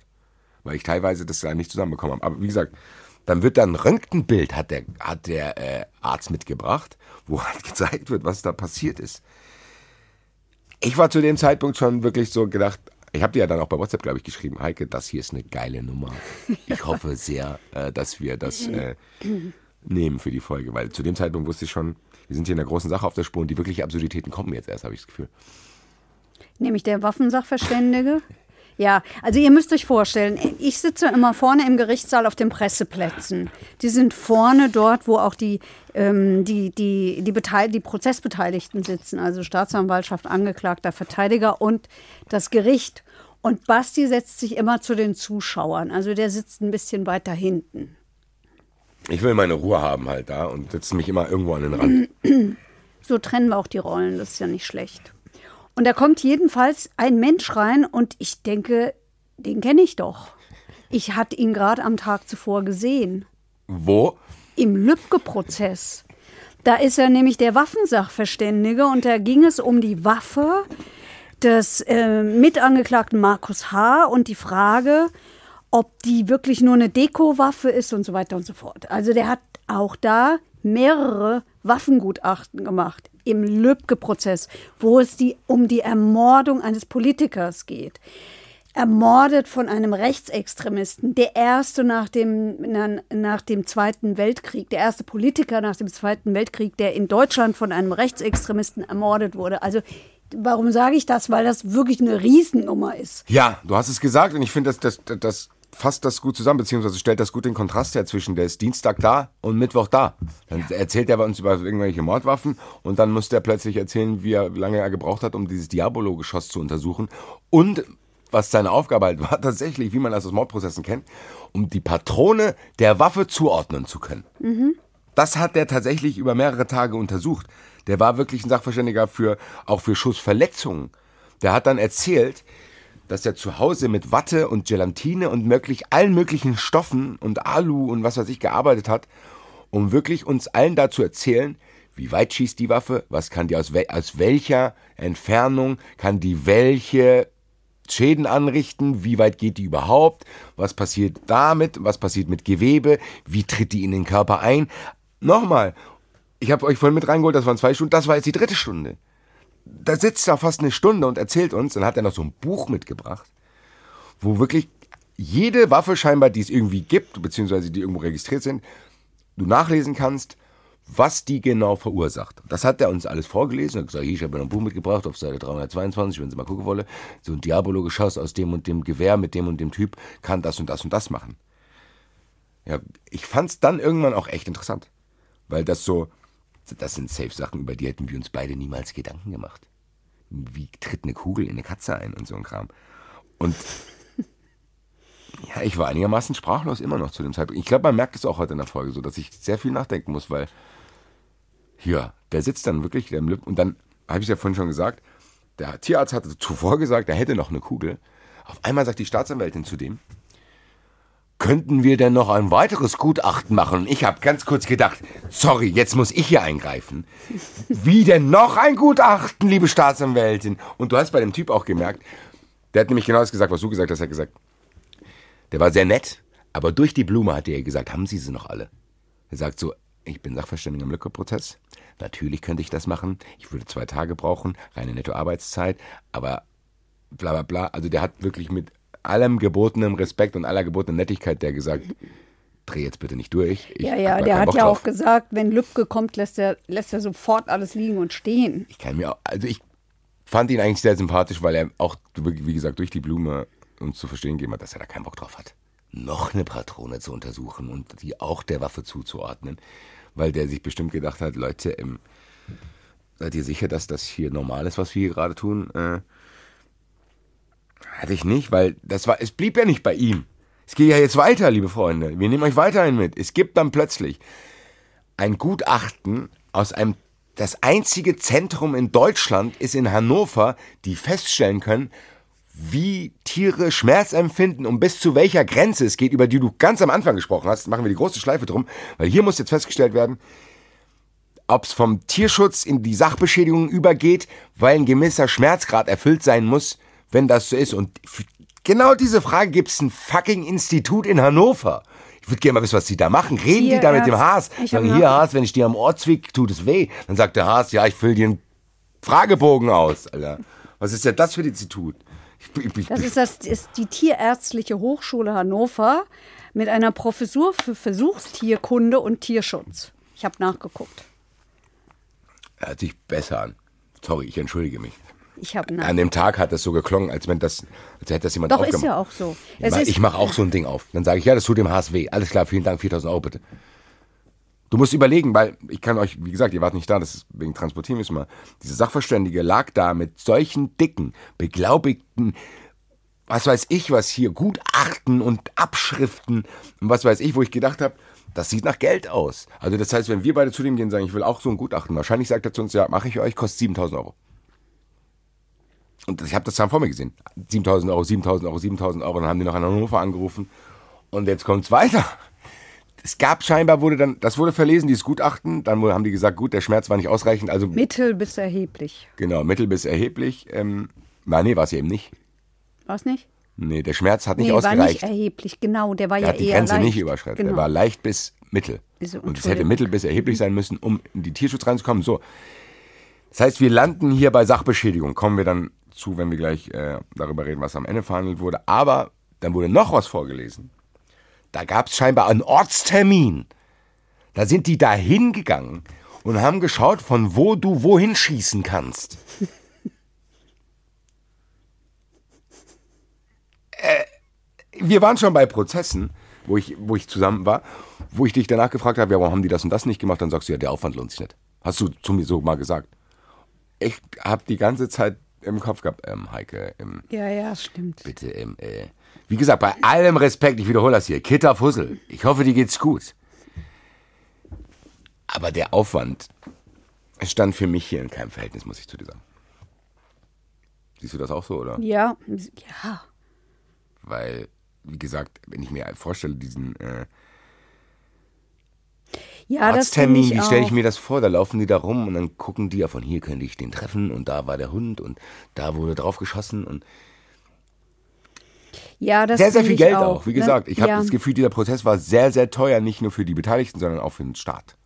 Weil ich teilweise das da nicht zusammenbekommen habe. Aber wie gesagt, dann wird da ein Röntgenbild, hat der, hat der äh, Arzt mitgebracht, wo halt <laughs> gezeigt wird, was da passiert ist. Ich war zu dem Zeitpunkt schon wirklich so gedacht, ich habe dir ja dann auch bei WhatsApp, glaube ich, geschrieben, Heike, das hier ist eine geile Nummer. Ich hoffe sehr, äh, dass wir das äh, nehmen für die Folge, weil zu dem Zeitpunkt wusste ich schon, wir sind hier in einer großen Sache auf der Spur und die wirklichen Absurditäten kommen jetzt erst, habe ich das Gefühl. Nämlich der Waffensachverständige. Ja, also ihr müsst euch vorstellen, ich sitze immer vorne im Gerichtssaal auf den Presseplätzen. Die sind vorne dort, wo auch die, ähm, die, die, die, Beteil die Prozessbeteiligten sitzen, also Staatsanwaltschaft, Angeklagter, Verteidiger und das Gericht. Und Basti setzt sich immer zu den Zuschauern. Also der sitzt ein bisschen weiter hinten. Ich will meine Ruhe haben halt da und setze mich immer irgendwo an den Rand. So trennen wir auch die Rollen, das ist ja nicht schlecht. Und da kommt jedenfalls ein Mensch rein und ich denke, den kenne ich doch. Ich hatte ihn gerade am Tag zuvor gesehen. Wo? Im Lübcke-Prozess. Da ist er nämlich der Waffensachverständige und da ging es um die Waffe des äh, Mitangeklagten Markus H. und die Frage, ob die wirklich nur eine Dekowaffe ist und so weiter und so fort. Also der hat auch da mehrere Waffengutachten gemacht im Lübcke-Prozess, wo es die, um die Ermordung eines Politikers geht. Ermordet von einem Rechtsextremisten, der erste nach dem, na, nach dem Zweiten Weltkrieg, der erste Politiker nach dem Zweiten Weltkrieg, der in Deutschland von einem Rechtsextremisten ermordet wurde. Also warum sage ich das? Weil das wirklich eine Riesennummer ist. Ja, du hast es gesagt und ich finde, das, das, das fasst das gut zusammen, beziehungsweise stellt das gut den Kontrast her zwischen, der ist Dienstag da und Mittwoch da. Dann erzählt er uns über irgendwelche Mordwaffen und dann muss der plötzlich erzählen, wie, er, wie lange er gebraucht hat, um dieses Diabolo-Geschoss zu untersuchen. Und was seine Aufgabe halt <laughs> war, tatsächlich, wie man das aus Mordprozessen kennt, um die Patrone der Waffe zuordnen zu können. Das hat er tatsächlich über mehrere Tage untersucht. Der war wirklich ein Sachverständiger für, auch für Schussverletzungen. Der hat dann erzählt, dass er zu Hause mit Watte und Gelatine und möglich allen möglichen Stoffen und Alu und was weiß ich gearbeitet hat, um wirklich uns allen da zu erzählen, wie weit schießt die Waffe, was kann die aus, wel aus welcher Entfernung, kann die welche Schäden anrichten, wie weit geht die überhaupt, was passiert damit, was passiert mit Gewebe, wie tritt die in den Körper ein. Nochmal, ich habe euch vorhin mit reingeholt, das waren zwei Stunden, das war jetzt die dritte Stunde da sitzt er fast eine Stunde und erzählt uns, dann hat er noch so ein Buch mitgebracht, wo wirklich jede Waffe scheinbar, die es irgendwie gibt, beziehungsweise die irgendwo registriert sind, du nachlesen kannst, was die genau verursacht. Das hat er uns alles vorgelesen. Hat gesagt, hier, ich habe ein Buch mitgebracht auf Seite 322, wenn Sie mal gucken wollen. So ein Diabolo-Geschoss aus dem und dem Gewehr mit dem und dem Typ kann das und das und das machen. Ja, ich fand es dann irgendwann auch echt interessant. Weil das so, das sind safe Sachen, über die hätten wir uns beide niemals Gedanken gemacht. Wie tritt eine Kugel in eine Katze ein und so ein Kram. Und <laughs> ja, ich war einigermaßen sprachlos immer noch zu dem Zeitpunkt. Ich glaube, man merkt es auch heute in der Folge so, dass ich sehr viel nachdenken muss, weil ja, der sitzt dann wirklich der im Lip und dann habe ich es ja vorhin schon gesagt, der Tierarzt hatte zuvor gesagt, er hätte noch eine Kugel. Auf einmal sagt die Staatsanwältin zu dem, könnten wir denn noch ein weiteres Gutachten machen? Ich habe ganz kurz gedacht, sorry, jetzt muss ich hier eingreifen. Wie denn noch ein Gutachten, liebe Staatsanwältin? Und du hast bei dem Typ auch gemerkt, der hat nämlich genau das gesagt, was du gesagt hast. Er hat gesagt, der war sehr nett, aber durch die Blume hat er gesagt, haben Sie sie noch alle? Er sagt so, ich bin Sachverständiger im Lücke-Prozess. Natürlich könnte ich das machen. Ich würde zwei Tage brauchen, reine Nettoarbeitszeit, aber bla bla bla. Also der hat wirklich mit allem gebotenen Respekt und aller gebotenen Nettigkeit der gesagt, dreh jetzt bitte nicht durch. Ich ja, ja, der hat Bock ja drauf. auch gesagt, wenn Lübcke kommt, lässt er, lässt er sofort alles liegen und stehen. Ich kann mir auch, also ich fand ihn eigentlich sehr sympathisch, weil er auch, wie gesagt, durch die Blume uns zu verstehen gegeben hat, dass er da keinen Bock drauf hat, noch eine Patrone zu untersuchen und die auch der Waffe zuzuordnen, weil der sich bestimmt gedacht hat, Leute, ähm, seid ihr sicher, dass das hier normal ist, was wir hier gerade tun? Äh, hatte ich nicht, weil das war, es blieb ja nicht bei ihm. Es geht ja jetzt weiter, liebe Freunde. Wir nehmen euch weiterhin mit. Es gibt dann plötzlich ein Gutachten aus einem, das einzige Zentrum in Deutschland ist in Hannover, die feststellen können, wie Tiere Schmerz empfinden und bis zu welcher Grenze es geht, über die du ganz am Anfang gesprochen hast. Machen wir die große Schleife drum, weil hier muss jetzt festgestellt werden, ob es vom Tierschutz in die Sachbeschädigung übergeht, weil ein gewisser Schmerzgrad erfüllt sein muss, wenn das so ist. Und genau diese Frage gibt es ein fucking Institut in Hannover. Ich würde gerne mal wissen, was die da machen. Reden hier, die da mit dem Haas? Sagen, hier Haas, wenn ich dir am Ohr zwick, tut es weh. Dann sagt der Haas, ja, ich fülle dir einen Fragebogen aus. Alter. Was ist denn das für ein Institut? Ich, ich, das ist, das ist die Tierärztliche Hochschule Hannover mit einer Professur für Versuchstierkunde und Tierschutz. Ich habe nachgeguckt. Hört sich besser an. Sorry, ich entschuldige mich. Ich habe An dem Tag hat das so geklungen, als wenn das, als hätte das jemand Doch, aufgemacht. ist ja auch so. Ja, ich mache auch so ein Ding auf. Dann sage ich, ja, das tut dem HSW. Alles klar, vielen Dank, 4000 Euro bitte. Du musst überlegen, weil ich kann euch, wie gesagt, ihr wart nicht da, das ist wegen Transportieren müssen wir. Diese Sachverständige lag da mit solchen dicken, beglaubigten was weiß ich was hier, Gutachten und Abschriften und was weiß ich, wo ich gedacht habe, das sieht nach Geld aus. Also das heißt, wenn wir beide zu dem gehen und sagen, ich will auch so ein Gutachten, wahrscheinlich sagt er zu uns, ja, mache ich euch, kostet 7000 Euro. Und ich habe das dann vor mir gesehen. 7000 Euro, 7000 Euro, 7000 Euro. Dann haben die noch an Hannover angerufen. Und jetzt kommt's weiter. Es gab scheinbar, wurde dann, das wurde verlesen, dieses Gutachten. Dann haben die gesagt, gut, der Schmerz war nicht ausreichend. Also Mittel bis erheblich. Genau, mittel bis erheblich. Ähm, na, nee, war es eben nicht. War es nicht? Nee, der Schmerz hat nicht nee, war nicht ausgereicht. erheblich, genau. Der war Er ja hat die eher Grenze leicht. nicht überschritten. Genau. Er war leicht bis mittel. Wieso? Und es hätte mittel bis erheblich sein müssen, um in die Tierschutz reinzukommen. So. Das heißt, wir landen hier bei Sachbeschädigung. Kommen wir dann zu, wenn wir gleich äh, darüber reden, was am Ende verhandelt wurde. Aber dann wurde noch was vorgelesen. Da gab es scheinbar einen Ortstermin. Da sind die da hingegangen und haben geschaut, von wo du wohin schießen kannst. <laughs> äh, wir waren schon bei Prozessen, wo ich, wo ich zusammen war, wo ich dich danach gefragt habe, ja, warum haben die das und das nicht gemacht? Dann sagst du, ja, der Aufwand lohnt sich nicht. Hast du zu mir so mal gesagt. Ich habe die ganze Zeit im Kopf gehabt, ähm, Heike, ähm, Ja, ja, stimmt. bitte, ähm, äh, wie gesagt, bei allem Respekt, ich wiederhole das hier, Kitter Fussel, ich hoffe, dir geht's gut. Aber der Aufwand stand für mich hier in keinem Verhältnis, muss ich zu dir sagen. Siehst du das auch so, oder? Ja, ja. Weil, wie gesagt, wenn ich mir vorstelle, diesen äh, Ja, das Arzttermin, wie stelle ich auch. mir das vor? Da laufen die da rum und dann gucken die ja von hier könnte ich den treffen und da war der Hund und da wurde drauf geschossen und Ja, das sehr, sehr viel Geld auch. Wie ne? gesagt, ich habe ja. das Gefühl, dieser Prozess war sehr, sehr teuer, nicht nur für die Beteiligten, sondern auch für den Staat.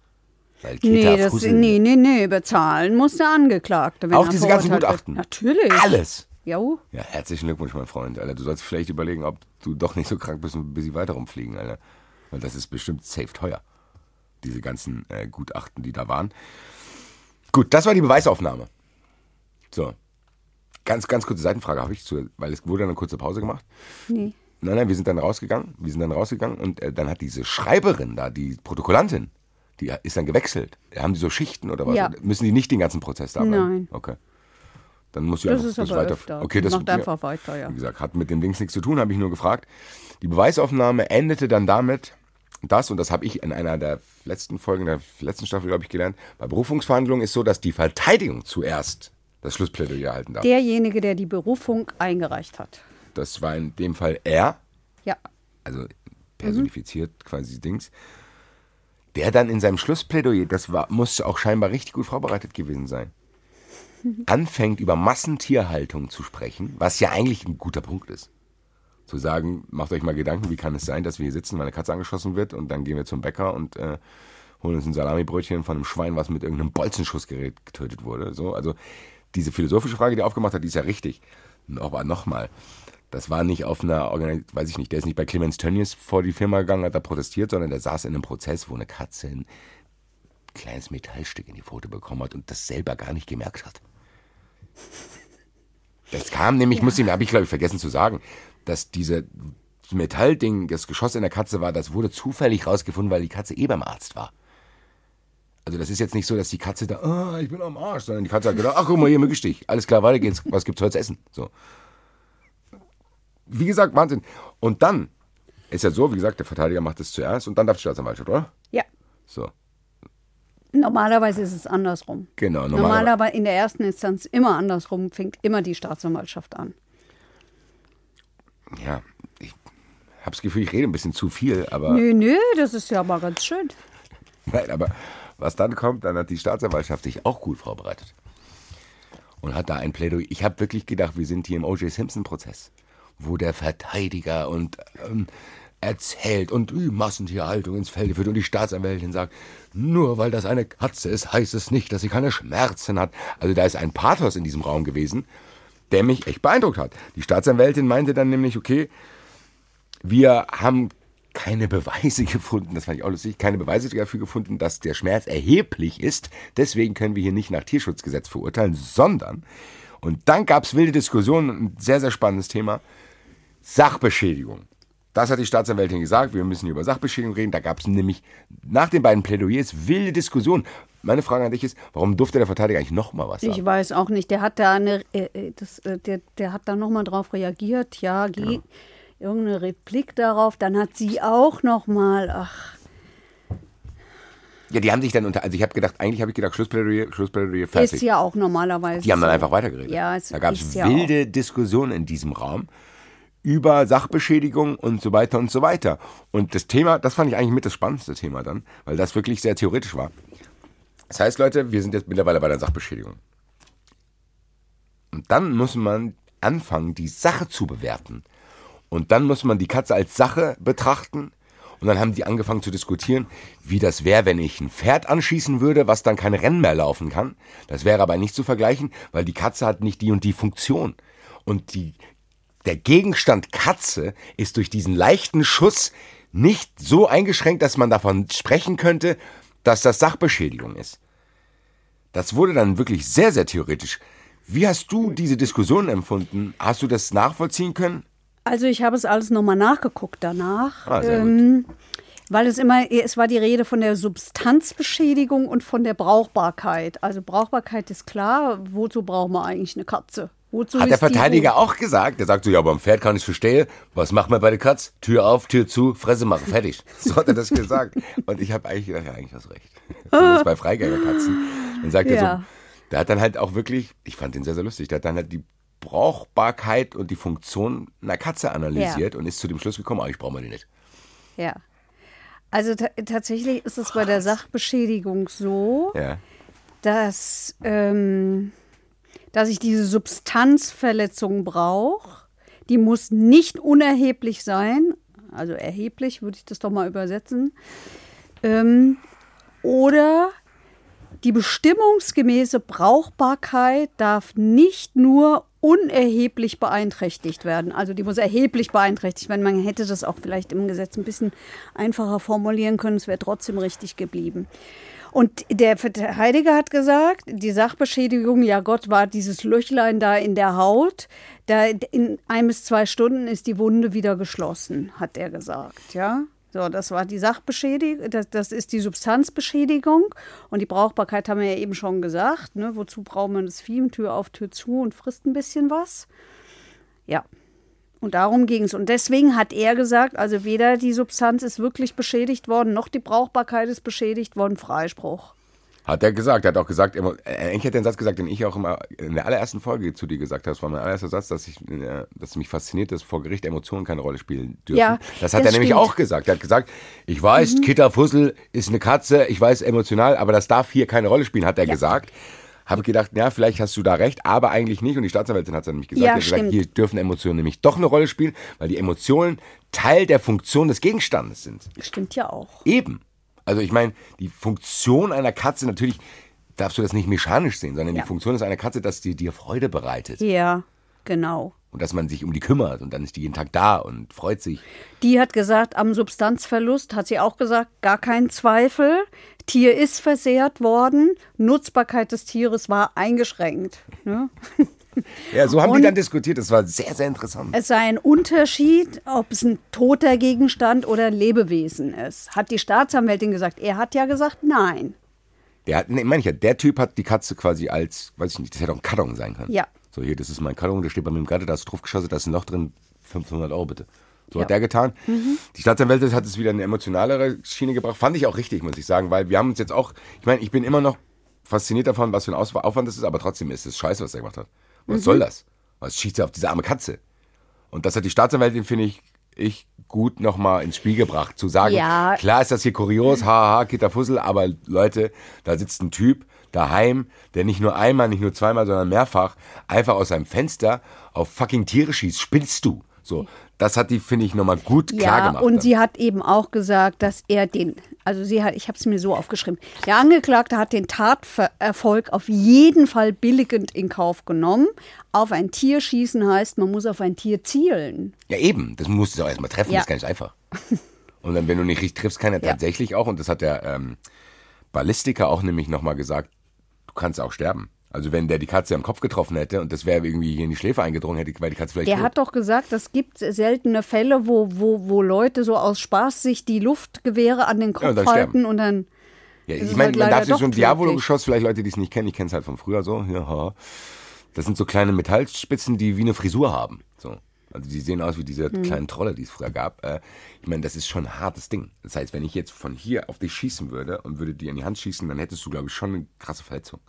Weil Nee, das, Fussel- nee, nee, nee, bezahlen muss der Angeklagte. Wenn Auch diese ganzen Gutachten? Wird. Natürlich. Alles. Jo. Ja, herzlichen Glückwunsch, mein Freund. Alter, du sollst vielleicht überlegen, ob du doch nicht so krank bist und bis sie weiter rumfliegen, Alter. Weil das ist bestimmt safe teuer. Diese ganzen äh, Gutachten, die da waren. Gut, das war die Beweisaufnahme. So. Ganz, ganz kurze Seitenfrage habe ich, zu, weil es wurde eine kurze Pause gemacht. Nee. Nein, nein, wir sind dann rausgegangen. Wir sind dann rausgegangen und äh, dann hat diese Schreiberin da, die Protokollantin, die ist dann gewechselt. Haben die so Schichten oder was? Ja. Müssen die nicht den ganzen Prozess da bleiben? Nein. Okay. Dann muss sie Das einfach ist das aber weiter. öfter. Okay, das Macht einfach weiter, ja. Wie gesagt, hat mit dem Dings nichts zu tun, habe ich nur gefragt. Die Beweisaufnahme endete dann damit, das, und das habe ich in einer der letzten Folgen, der letzten Staffel, glaube ich, gelernt, bei Berufungsverhandlungen ist so, dass die Verteidigung zuerst das Schlussplädoyer halten darf. Derjenige, der die Berufung eingereicht hat. Das war in dem Fall er, Ja. also personifiziert quasi Dings, der dann in seinem Schlussplädoyer, das war, muss auch scheinbar richtig gut vorbereitet gewesen sein, <laughs> anfängt über Massentierhaltung zu sprechen, was ja eigentlich ein guter Punkt ist. Zu sagen, macht euch mal Gedanken, wie kann es sein, dass wir hier sitzen, weil eine Katze angeschossen wird und dann gehen wir zum Bäcker und äh, holen uns ein Salamibrötchen von einem Schwein, was mit irgendeinem Bolzenschussgerät getötet wurde. So, also diese philosophische Frage, die er aufgemacht hat, die ist ja richtig. Aber nochmal, das war nicht auf einer, Organis weiß ich nicht, der ist nicht bei Clemens Tönnies vor die Firma gegangen, hat da protestiert, sondern der saß in einem Prozess, wo eine Katze ein kleines Metallstück in die Pfote bekommen hat und das selber gar nicht gemerkt hat. Das kam nämlich, muss ich, habe ich glaube ich vergessen zu sagen, dass diese Metallding, das Geschoss in der Katze war, das wurde zufällig rausgefunden, weil die Katze eh beim Arzt war. Also das ist jetzt nicht so, dass die Katze da, ah, ich bin am Arsch, sondern die Katze hat gedacht, ach guck mal hier, Mückenstich, alles klar, weiter geht's, was gibt's heute zu essen? So. Wie gesagt, Wahnsinn. Und dann ist ja so, wie gesagt, der Verteidiger macht es zuerst und dann darf die Staatsanwaltschaft, oder? Ja. So, Normalerweise ist es andersrum. genau. Normalerweise. Normalerweise in der ersten Instanz immer andersrum, fängt immer die Staatsanwaltschaft an. Ja, ich habe das Gefühl, ich rede ein bisschen zu viel, aber... Nö, nö, das ist ja aber ganz schön. Nein, aber was dann kommt, dann hat die Staatsanwaltschaft sich auch gut vorbereitet. Und hat da ein Plädoyer. Ich habe wirklich gedacht, wir sind hier im O.J. Simpson-Prozess, wo der Verteidiger und ähm, erzählt und äh, Massentierhaltung ins Feld führt und die Staatsanwältin sagt, nur weil das eine Katze ist, heißt es nicht, dass sie keine Schmerzen hat. Also da ist ein Pathos in diesem Raum gewesen, der mich echt beeindruckt hat. Die Staatsanwältin meinte dann nämlich, okay, wir haben keine Beweise <laughs> gefunden, das fand ich auch lustig, keine Beweise dafür gefunden, dass der Schmerz erheblich ist. Deswegen können wir hier nicht nach Tierschutzgesetz verurteilen, sondern, und dann gab es wilde Diskussionen, ein sehr, sehr spannendes Thema, Sachbeschädigung. Das hat die Staatsanwältin gesagt, wir müssen über Sachbeschädigung reden. Da gab es nämlich nach den beiden Plädoyers wilde Diskussionen. Meine Frage an dich ist, warum durfte der Verteidiger eigentlich nochmal was sagen? Ich weiß auch nicht. Der hat da eine, äh, äh, das, äh, der, der hat da nochmal drauf reagiert. Ja, ge irgendeine Replik darauf. Dann hat sie auch nochmal, ach, Ja, die haben sich dann unter, also ich habe gedacht, eigentlich habe ich gedacht, Schlussplädoyer, Schlussplädoyer, fertig. ist ja auch normalerweise. Die haben dann so. einfach weitergeredet. Ja, es da gab es ist ja wilde Diskussionen in diesem Raum über Sachbeschädigung und so weiter und so weiter. Und das Thema, das fand ich eigentlich mit das spannendste Thema dann, weil das wirklich sehr theoretisch war. Das heißt, Leute, wir sind jetzt mittlerweile bei der Sachbeschädigung. Und dann muss man anfangen, die Sache zu bewerten. Und dann muss man die Katze als Sache betrachten. Und dann haben die angefangen zu diskutieren, wie das wäre, wenn ich ein Pferd anschießen würde, was dann kein Rennen mehr laufen kann. Das wäre aber nicht zu vergleichen, weil die Katze hat nicht die und die Funktion. Und die, der Gegenstand Katze ist durch diesen leichten Schuss nicht so eingeschränkt, dass man davon sprechen könnte, dass das Sachbeschädigung ist. Das wurde dann wirklich sehr, sehr theoretisch. Wie hast du diese Diskussion empfunden? Hast du das nachvollziehen können? Also ich habe es alles nochmal nachgeguckt danach. Ah, ähm, weil es immer, es war die Rede von der Substanzbeschädigung und von der Brauchbarkeit. Also Brauchbarkeit ist klar, wozu braucht man eigentlich eine Katze? Wozu Hat der Verteidiger gut? auch gesagt. Der sagt so, ja, beim Pferd kann ich verstehen. Was macht man bei der Katz? Tür auf, Tür zu, Fresse machen, fertig. <laughs> So hat er das gesagt. Und ich habe eigentlich gedacht, ja, eigentlich du recht. <laughs> Zumindest bei Freigängerkatzen. Dann sagt er Ja. so, der hat dann halt auch wirklich, ich fand den sehr, sehr lustig, der hat dann halt die Brauchbarkeit und die Funktion einer Katze analysiert und ist zu dem Schluss gekommen, eigentlich brauchen wir die nicht. Ja. Also ta tatsächlich ist es bei der Sachbeschädigung so, Ja. dass, ähm, dass ich diese Substanzverletzung brauche. Die muss nicht unerheblich sein, also erheblich würde ich das doch mal übersetzen. Ähm, oder die bestimmungsgemäße Brauchbarkeit darf nicht nur unerheblich beeinträchtigt werden. Also die muss erheblich beeinträchtigt werden. Man hätte das auch vielleicht im Gesetz ein bisschen einfacher formulieren können. Es wäre trotzdem richtig geblieben. Und der Verteidiger hat gesagt, die Sachbeschädigung, ja Gott, war dieses Löchlein da in der Haut. Da in ein bis zwei Stunden ist die Wunde wieder geschlossen, hat er gesagt. Ja, so, das war die Sachbeschädigung, das, das ist die Substanzbeschädigung. Und die Brauchbarkeit haben wir ja eben schon gesagt. Ne? Wozu braucht man das Vieh? Tür auf, Tür zu und frisst ein bisschen was. Ja. Und darum ging es. Und deswegen hat er gesagt, also weder die Substanz ist wirklich beschädigt worden, noch die Brauchbarkeit ist beschädigt worden. Freispruch. Hat er gesagt, er hat auch gesagt, emo- äh, eigentlich hat er den Satz gesagt, den ich auch immer in der allerersten Folge zu dir gesagt habe. Das war mein allererster Satz, dass, ich, äh, dass mich fasziniert, dass vor Gericht Emotionen keine Rolle spielen dürfen. Ja, das hat das er nämlich stimmt. Mhm. auch gesagt. Er hat gesagt, ich weiß, Kitta Fussel ist eine Katze, ich weiß emotional, aber das darf hier keine Rolle spielen, hat er gesagt. Habe gedacht, ja, vielleicht hast du da recht, aber eigentlich nicht. Und die Staatsanwältin hat es dann nämlich gesagt. Ja, hat gesagt, hier dürfen Emotionen nämlich doch eine Rolle spielen, weil die Emotionen Teil der Funktion des Gegenstandes sind. Stimmt ja auch. Eben. Also ich meine, die Funktion einer Katze, natürlich darfst du das nicht mechanisch sehen, sondern Ja. die Funktion ist einer Katze, dass die dir Freude bereitet. Ja, genau. Und dass man sich um die kümmert und dann ist die jeden Tag da und freut sich. Die hat gesagt, am Substanzverlust hat sie auch gesagt, gar kein Zweifel. Tier ist versehrt worden, Nutzbarkeit des Tieres war eingeschränkt. Ne? <laughs> Ja, so haben die Und- dann diskutiert. Das war sehr, sehr interessant. Es sei ein Unterschied, ob es ein toter Gegenstand oder ein Lebewesen ist. Hat die Staatsanwältin gesagt. Er hat ja gesagt, nein. Der hat, nee, meine ich ja, der Typ hat die Katze quasi als, weiß ich nicht, das hätte auch ein Karton sein können. Ja. So, hier, das ist mein Karton, der steht bei mir im Garten, da ist drauf geschossen, da ist ein Loch drin, 500 Euro bitte. So hat Ja. der Mhm. getan. Die Staatsanwältin hat es wieder in eine emotionalere Schiene gebracht. Fand ich auch richtig, muss ich sagen, weil wir haben uns jetzt auch, ich meine, ich bin immer noch fasziniert davon, was für ein Aufwand das ist, aber trotzdem ist es scheiße, was er gemacht hat. Mhm. Was soll das? Was schießt er auf diese arme Katze? Und das hat die Staatsanwältin, finde ich, ich gut nochmal ins Spiel gebracht, zu sagen, Ja. klar ist das hier kurios, haha, Kitterfussel, aber Leute, da sitzt ein Typ daheim, der nicht nur einmal, nicht nur zweimal, sondern mehrfach einfach aus seinem Fenster auf fucking Tiere schießt. Spinnst du? So, das hat die, finde ich, nochmal gut klar Ja, gemacht. und dann. sie hat eben auch gesagt, dass er den, also sie hat, ich habe es mir so aufgeschrieben, der Angeklagte hat den Taterfolg auf jeden Fall billigend in Kauf genommen. Auf ein Tier schießen heißt, man muss auf ein Tier zielen. Ja, eben. Das musst du auch erstmal treffen, Ja. das ist gar nicht einfach. <laughs> Und dann, wenn du nicht richtig triffst, kann er Ja. tatsächlich auch, und das hat der ähm, Ballistiker auch nämlich nochmal gesagt, kannst auch sterben. Also wenn der die Katze am Kopf getroffen hätte und das wäre irgendwie hier in die Schläfe eingedrungen, hätte wäre die Katze vielleicht Der tot. hat doch gesagt, es gibt seltene Fälle, wo, wo, wo Leute so aus Spaß sich die Luftgewehre an den Ja, Kopf und dann halten sterben. und dann Ja, ich meine, halt man darf sich so ein. Diavolo-Geschoss, vielleicht Leute, die es nicht kennen, ich kenne es halt von früher so. Ja, das sind so kleine Metallspitzen, die wie eine Frisur haben. So. Also die sehen aus wie diese Hm. kleinen Trolle, die es früher gab. Äh, ich meine, das ist schon ein hartes Ding. Das heißt, wenn ich jetzt von hier auf dich schießen würde und würde dir in die Hand schießen, dann hättest du, glaube ich, schon eine krasse Verletzung.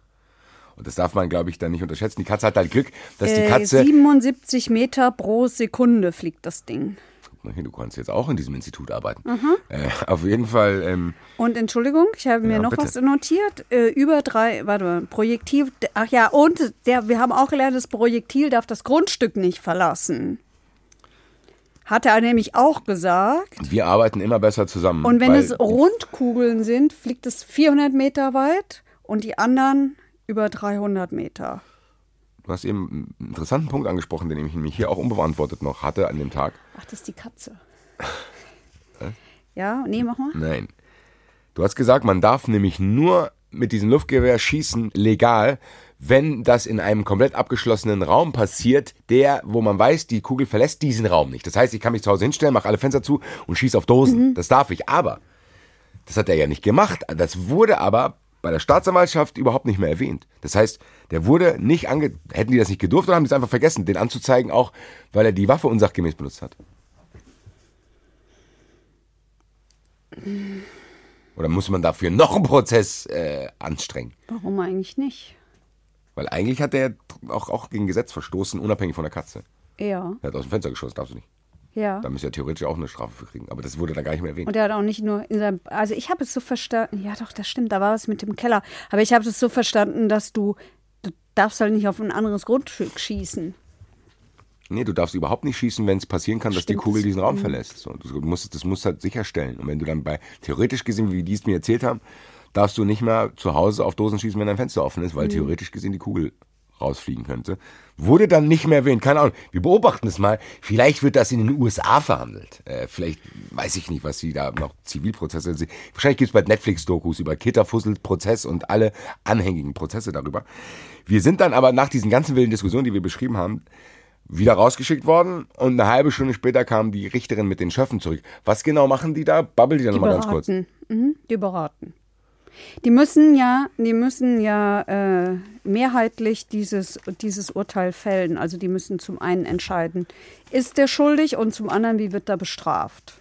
Und das darf man, glaube ich, dann nicht unterschätzen. Die Katze hat halt Glück, dass die Äh, Katze. 77 Meter pro Sekunde fliegt das Ding. Du kannst jetzt auch in diesem Institut arbeiten. Äh, auf jeden Fall. Ähm, Und Entschuldigung, ich habe mir Ja, noch bitte. was notiert. Äh, über drei, warte mal, Projektil. Ach ja, und der, wir haben auch gelernt, das Projektil darf das Grundstück nicht verlassen. Hat er nämlich auch gesagt. wir arbeiten immer besser zusammen. Und wenn es Rundkugeln sind, fliegt es 400 Meter weit und die anderen über 300 Meter. Du hast eben einen interessanten Punkt angesprochen, den ich mich hier auch unbeantwortet noch hatte an dem Tag. Ach, das ist die Katze. <laughs> Ja, nee, mach mal. Nein. Du hast gesagt, man darf nämlich nur mit diesem Luftgewehr schießen, legal, wenn das in einem komplett abgeschlossenen Raum passiert, der, wo man weiß, die Kugel verlässt diesen Raum nicht. Das heißt, ich kann mich zu Hause hinstellen, mache alle Fenster zu und schieße auf Dosen. Das darf ich. Aber das hat er ja nicht gemacht. Das wurde aber bei der Staatsanwaltschaft überhaupt nicht mehr erwähnt. Das heißt, der wurde nicht ange... Hätten die das nicht gedurft oder haben die es einfach vergessen, den anzuzeigen, auch weil er die Waffe unsachgemäß benutzt hat? Oder muss man dafür noch einen Prozess äh, anstrengen? Warum eigentlich nicht? Weil eigentlich hat der auch, auch gegen Gesetz verstoßen, unabhängig von der Katze. Ja, Er hat aus dem Fenster geschossen, darfst du nicht. ja. Da müsste er theoretisch auch eine Strafe für kriegen. Aber das wurde da gar nicht mehr erwähnt. Und er hat auch nicht nur in seinem, also ich habe es so verstanden, ja doch, das stimmt, da war was mit dem Keller. Aber ich habe es so verstanden, dass du, du darfst halt nicht auf ein anderes Grundstück schießen. Nee, du darfst überhaupt nicht schießen, wenn es passieren kann, dass die. Kugel diesen Raum verlässt. So, du musst, das musst du halt sicherstellen. Und wenn du dann bei, theoretisch gesehen, wie die es mir erzählt haben, darfst du nicht mehr zu Hause auf Dosen schießen, wenn dein Fenster offen ist, weil theoretisch gesehen die Kugel rausfliegen könnte. Wurde dann nicht mehr erwähnt. Keine Ahnung. Wir beobachten es mal. Vielleicht wird das in den USA verhandelt. Äh, vielleicht weiß ich nicht, was sie da noch Zivilprozesse sind. Wahrscheinlich gibt es bald Netflix-Dokus über Kitterfussel-Prozess und alle anhängigen Prozesse darüber. Wir sind dann aber nach diesen ganzen wilden Diskussionen, die wir beschrieben haben, wieder rausgeschickt worden und eine halbe Stunde später kam die Richterin mit den Schöffen zurück. Was genau machen die da? Babbel die dann Die nochmal ganz kurz. Mhm, die beraten. Die müssen ja, die müssen ja äh, mehrheitlich dieses, dieses Urteil fällen. Also die müssen zum einen entscheiden, ist der schuldig und zum anderen, wie wird er bestraft.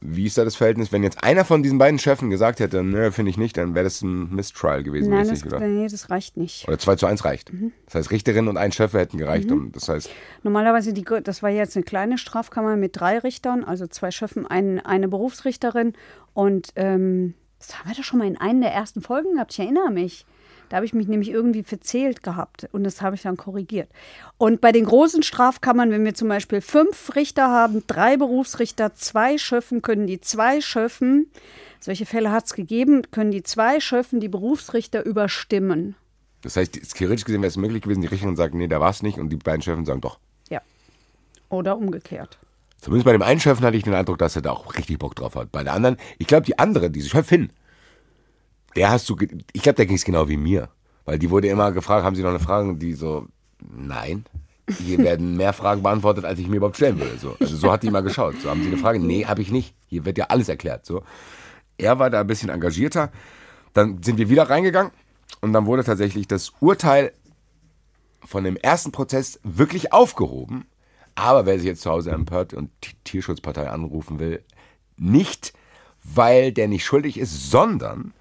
Wie ist da das Verhältnis, wenn jetzt einer von diesen beiden Schöffen gesagt hätte, nö, finde ich nicht, dann wäre das ein Mistrial gewesen, Nein, mäßig, das, oder? nee, das reicht nicht. Oder 2 zu 1 reicht. Mhm. Das heißt, Richterin und ein Schöffe hätten gereicht. Und das heißt, Normalerweise, die, das war jetzt eine kleine Strafkammer mit drei Richtern, also zwei Schöffen, ein, eine Berufsrichterin. Und ähm, das haben wir doch schon mal in einer der ersten Folgen gehabt, ich erinnere mich. Da habe ich mich nämlich irgendwie verzählt gehabt und das habe ich dann korrigiert. Und bei den großen Strafkammern, wenn wir zum Beispiel fünf Richter haben, drei Berufsrichter, zwei Schöffen, können die zwei Schöffen, solche Fälle hat es gegeben, können die zwei Schöffen die Berufsrichter überstimmen. das heißt, theoretisch gesehen wäre es möglich gewesen, die Richterin sagt, nee, da war es nicht. Und die beiden Schöffen sagen doch. Ja. Oder umgekehrt. Zumindest bei dem einen Schöffen hatte ich den Eindruck, dass er da auch richtig Bock drauf hat. Bei der anderen, ich glaube, die andere, diese Schöffin, der hast du, ich glaube, der ging es genau wie mir. Weil die wurde immer gefragt, haben sie noch eine Frage? Und die so, nein. Hier <laughs> werden mehr Fragen beantwortet, als ich mir überhaupt stellen würde. So. Also so hat die mal geschaut. So haben sie eine Frage? Nee, habe ich nicht. Hier wird ja alles erklärt. So. Er war da ein bisschen engagierter. Dann sind wir wieder reingegangen und dann wurde tatsächlich das Urteil von dem ersten Prozess wirklich aufgehoben. Aber wer sich jetzt zu Hause empört und die Tierschutzpartei anrufen will, nicht, weil der nicht schuldig ist, sondern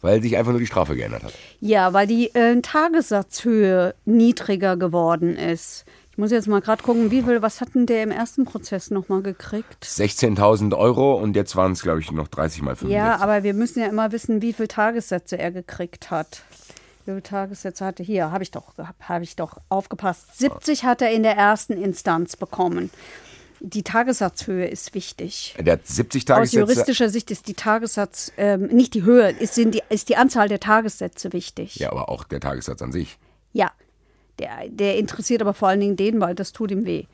weil sich einfach nur die Strafe geändert hat. Ja, weil die äh, Tagessatzhöhe niedriger geworden ist. Ich muss jetzt mal gerade gucken, wie viel, was hat denn der im ersten Prozess nochmal gekriegt? 16.000 Euro und jetzt waren es, glaube ich, noch 30 mal 65. Ja, aber wir müssen ja immer wissen, wie viele Tagessätze er gekriegt hat. Wie viele Tagessätze hatte hier? Habe ich doch, habe ich doch aufgepasst. 70 hat er in der ersten Instanz bekommen. Die Tagessatzhöhe ist wichtig. Der hat 70 Aus Tagessätze. juristischer Sicht ist die Tagessatz, ähm, nicht die Höhe, ist, sind die, ist die Anzahl der Tagessätze wichtig. Ja, aber auch der Tagessatz an sich. Ja, der, der interessiert aber vor allen Dingen den, weil das tut ihm weh.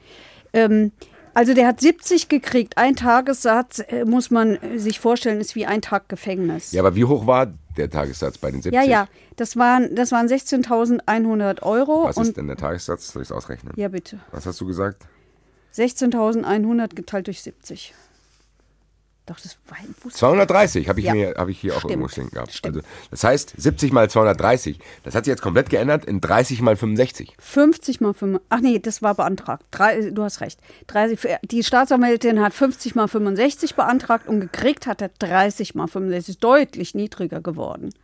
Ähm, also der hat 70 gekriegt. Ein Tagessatz, äh, muss man äh, sich vorstellen, ist wie ein Tag Gefängnis. Ja, aber wie hoch war der Tagessatz bei den 70? ja, ja, das waren, das waren 16.100 Euro. Was ist denn der Tagessatz? Soll ich es ausrechnen? Ja, bitte. Was hast du gesagt? 16.100 geteilt durch 70. Doch, das war ein Fuß. 230 habe ich, Ja. mir- hab ich hier auch Stimmt. irgendwo stehen gehabt. Stimmt. Also, das heißt, 70 mal 230, das hat sich jetzt komplett geändert in 30 mal 65. 50 mal 5. Ach nee, das war beantragt. Drei, du hast recht. 30, die Staatsanwältin hat 50 mal 65 beantragt und gekriegt hat er 30 mal 65. Deutlich niedriger geworden.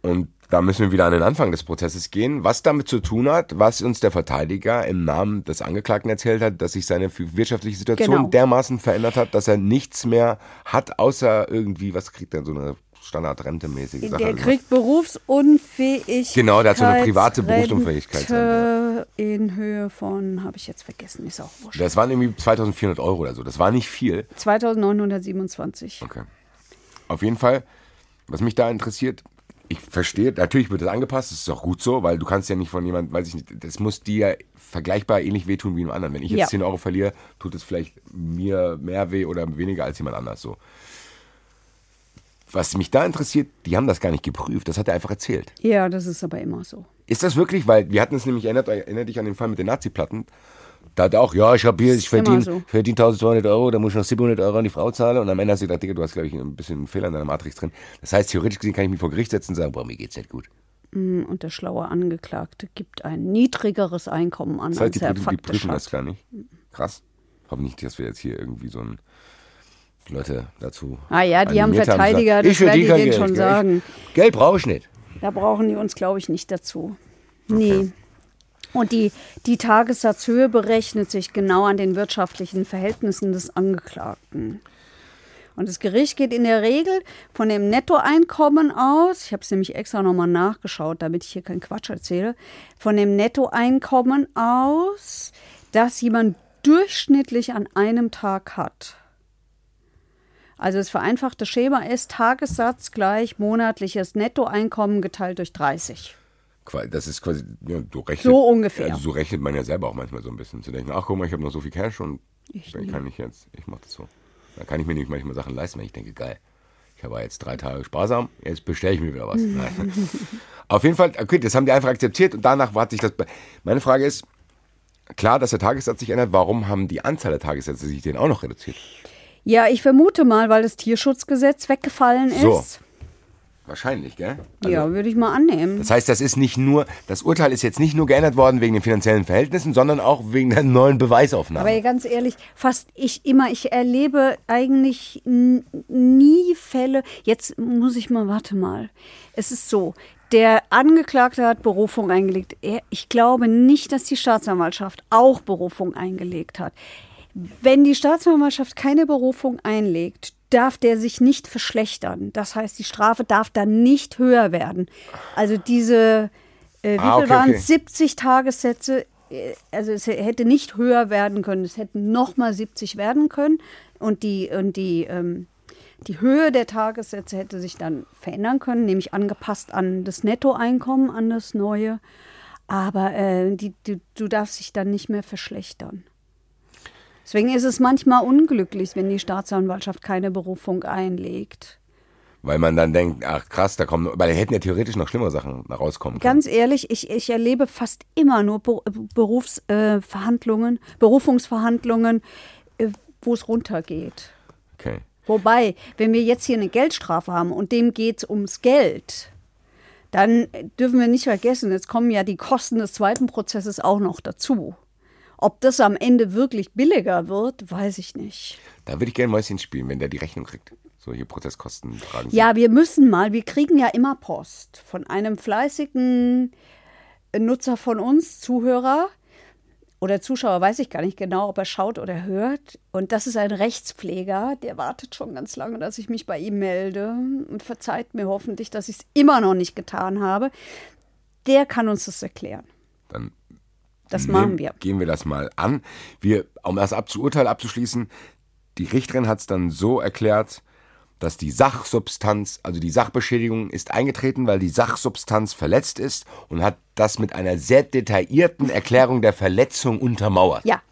Und da müssen wir wieder an den Anfang des Prozesses gehen, was damit zu tun hat, was uns der Verteidiger im Namen des Angeklagten erzählt hat, dass sich seine wirtschaftliche Situation Genau. dermaßen verändert hat, dass er nichts mehr hat, außer irgendwie, was kriegt er, so eine Standardrente-mäßige Sache. Der kriegt Berufsunfähigkeit. Genau, der hat so eine private Berufsunfähigkeit. In Höhe von, habe ich jetzt vergessen, ist auch wurscht. Das waren irgendwie 2400 Euro oder so, das war nicht viel. 2927. Okay. Auf jeden Fall, was mich da interessiert, ich verstehe, natürlich wird das angepasst, das ist auch gut so, weil du kannst ja nicht von jemandem, weiß ich nicht, das muss dir vergleichbar ähnlich wehtun wie einem anderen. Wenn ich jetzt Ja. 10 Euro verliere, tut es vielleicht mir mehr weh oder weniger als jemand anders so. Was mich da interessiert, die haben das gar nicht geprüft, das hat er einfach erzählt. Ja, das ist aber immer so. Ist das wirklich, weil wir hatten es nämlich, erinnert, erinnert dich an den Fall mit den Nazi-Platten, da hat er auch, ja, ich habe hier, ich verdiene so. verdien 1200 Euro, da muss ich noch 700 Euro an die Frau zahlen und am Ende hast du gedacht, Digga, du hast, glaube ich, ein bisschen einen Fehler in deiner Matrix drin. Das heißt, theoretisch gesehen kann ich mich vor Gericht setzen und sagen, boah, mir geht's nicht gut. Und der schlaue Angeklagte gibt ein niedrigeres Einkommen an Das heißt, die, als er prüfen- die faktisch prüfen das hat. gar nicht. Krass. Hoffe nicht, dass wir jetzt hier irgendwie so ein Leute dazu. Ah ja, die haben Verteidiger, sagen, das ich verdiene werden die kein denen schon Geld, gell? sagen. Ich, Geld brauche ich nicht. Da brauchen die uns, glaube ich, nicht dazu. Nee. Und die, die Tagessatzhöhe berechnet sich genau an den wirtschaftlichen Verhältnissen des Angeklagten. Und das Gericht geht in der Regel von dem Nettoeinkommen aus, ich habe es nämlich extra nochmal nachgeschaut, damit ich hier keinen Quatsch erzähle, von dem Nettoeinkommen aus, das jemand durchschnittlich an einem Tag hat. Also das vereinfachte Schema ist Tagessatz gleich monatliches Nettoeinkommen geteilt durch 30. Das ist quasi, ja, so rechnet, So ungefähr. Also so rechnet man ja selber auch manchmal so ein bisschen. Zu denken, ach guck mal, ich habe noch so viel Cash und Ich ich nie. kann ich jetzt, ich mache das so. Dann kann ich mir nämlich manchmal Sachen leisten, wenn ich denke, geil, ich habe jetzt drei Tage sparsam, jetzt bestelle ich mir wieder was. <laughs> Auf jeden Fall, okay, das haben die einfach akzeptiert und danach hat sich das. Meine Frage ist, klar, dass der Tagessatz sich ändert, warum haben die Anzahl der Tagessätze sich den auch noch reduziert? Ja, ich vermute mal, weil das Tierschutzgesetz weggefallen ist. So. Wahrscheinlich, gell? Also, ja, würde ich mal annehmen. Das heißt, das ist nicht nur, das Urteil ist jetzt nicht nur geändert worden wegen den finanziellen Verhältnissen, sondern auch wegen der neuen Beweisaufnahme. Aber ganz ehrlich, fast ich immer, ich erlebe eigentlich nie Fälle. Jetzt muss ich mal, warte mal. Es ist so, der Angeklagte hat Berufung eingelegt. Ich glaube nicht, dass die Staatsanwaltschaft auch Berufung eingelegt hat. Wenn die Staatsanwaltschaft keine Berufung einlegt, darf der sich nicht verschlechtern. Das heißt, die Strafe darf dann nicht höher werden. Also diese, äh, wie Ah, viel okay, waren okay. es? 70 Tagessätze. äh, Also es hätte nicht höher werden können. Es hätten nochmal 70 werden können. Und die, und die, ähm, die Höhe der Tagessätze hätte sich dann verändern können, nämlich angepasst an das Nettoeinkommen, an das neue. Aber äh, die, du, du darfst dich dann nicht mehr verschlechtern. Deswegen ist es manchmal unglücklich, wenn die Staatsanwaltschaft keine Berufung einlegt. Weil man dann denkt, ach krass, da kommen, weil da hätten ja theoretisch noch schlimmere Sachen rauskommen können. Ganz ehrlich, ich, ich erlebe fast immer nur Berufsverhandlungen, äh, Verhandlungen, Berufungsverhandlungen, äh, wo es runtergeht. Okay. Wobei, wenn wir jetzt hier eine Geldstrafe haben und dem geht es ums Geld, dann dürfen wir nicht vergessen, jetzt kommen ja die Kosten des zweiten Prozesses auch noch dazu. Ob das am Ende wirklich billiger wird, weiß ich nicht. Da würde ich gerne Mäuschen spielen, wenn der die Rechnung kriegt. So hier Prozesskosten tragen. Sie. Ja, wir müssen mal, wir kriegen ja immer Post von einem fleißigen Nutzer von uns, Zuhörer oder Zuschauer, weiß ich gar nicht genau, ob er schaut oder hört. Und das ist ein Rechtspfleger, der wartet schon ganz lange, dass ich mich bei ihm melde und verzeiht mir hoffentlich, dass ich es immer noch nicht getan habe. Der kann uns das erklären. Dann Das nehmen- machen wir. Gehen wir das mal an. Wir, um das Urteil abzuschließen, die Richterin hat es dann so erklärt, dass die Sachsubstanz, also die Sachbeschädigung ist eingetreten, weil die Sachsubstanz verletzt ist und hat das mit einer sehr detaillierten Erklärung der Verletzung untermauert. Ja,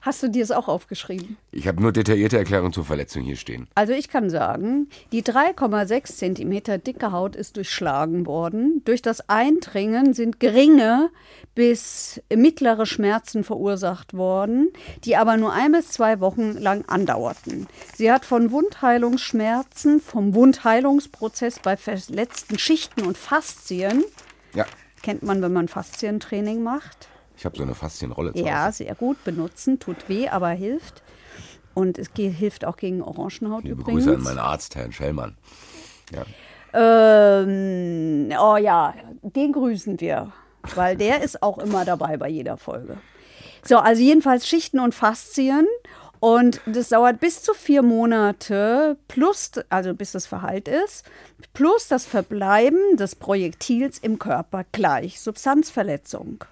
Hast du dir es auch aufgeschrieben? Ich habe nur detaillierte Erklärungen zur Verletzung hier stehen. Also ich kann sagen, die 3,6 Zentimeter dicke Haut ist durchschlagen worden. Durch das Eindringen sind geringe bis mittlere Schmerzen verursacht worden, die aber nur ein bis zwei Wochen lang andauerten. Sie hat von Wundheilungsschmerzen, vom Wundheilungsprozess bei verletzten Schichten und Faszien, Ja, kennt man, wenn man Faszientraining macht, ich habe so eine Faszienrolle zu ja, Hause. sehr gut benutzen, tut weh, aber hilft. Und es ge- hilft auch gegen Orangenhaut Liebe übrigens. Grüße an meinen Arzt, Herrn Schellmann. Ja. Ähm, oh ja, den grüßen wir, weil der ist auch immer dabei bei jeder Folge. So, also jedenfalls Schichten und Faszien. Und das dauert bis zu vier Monate, plus, also bis das Verhalt ist, plus das Verbleiben des Projektils im Körper gleich. Substanzverletzung.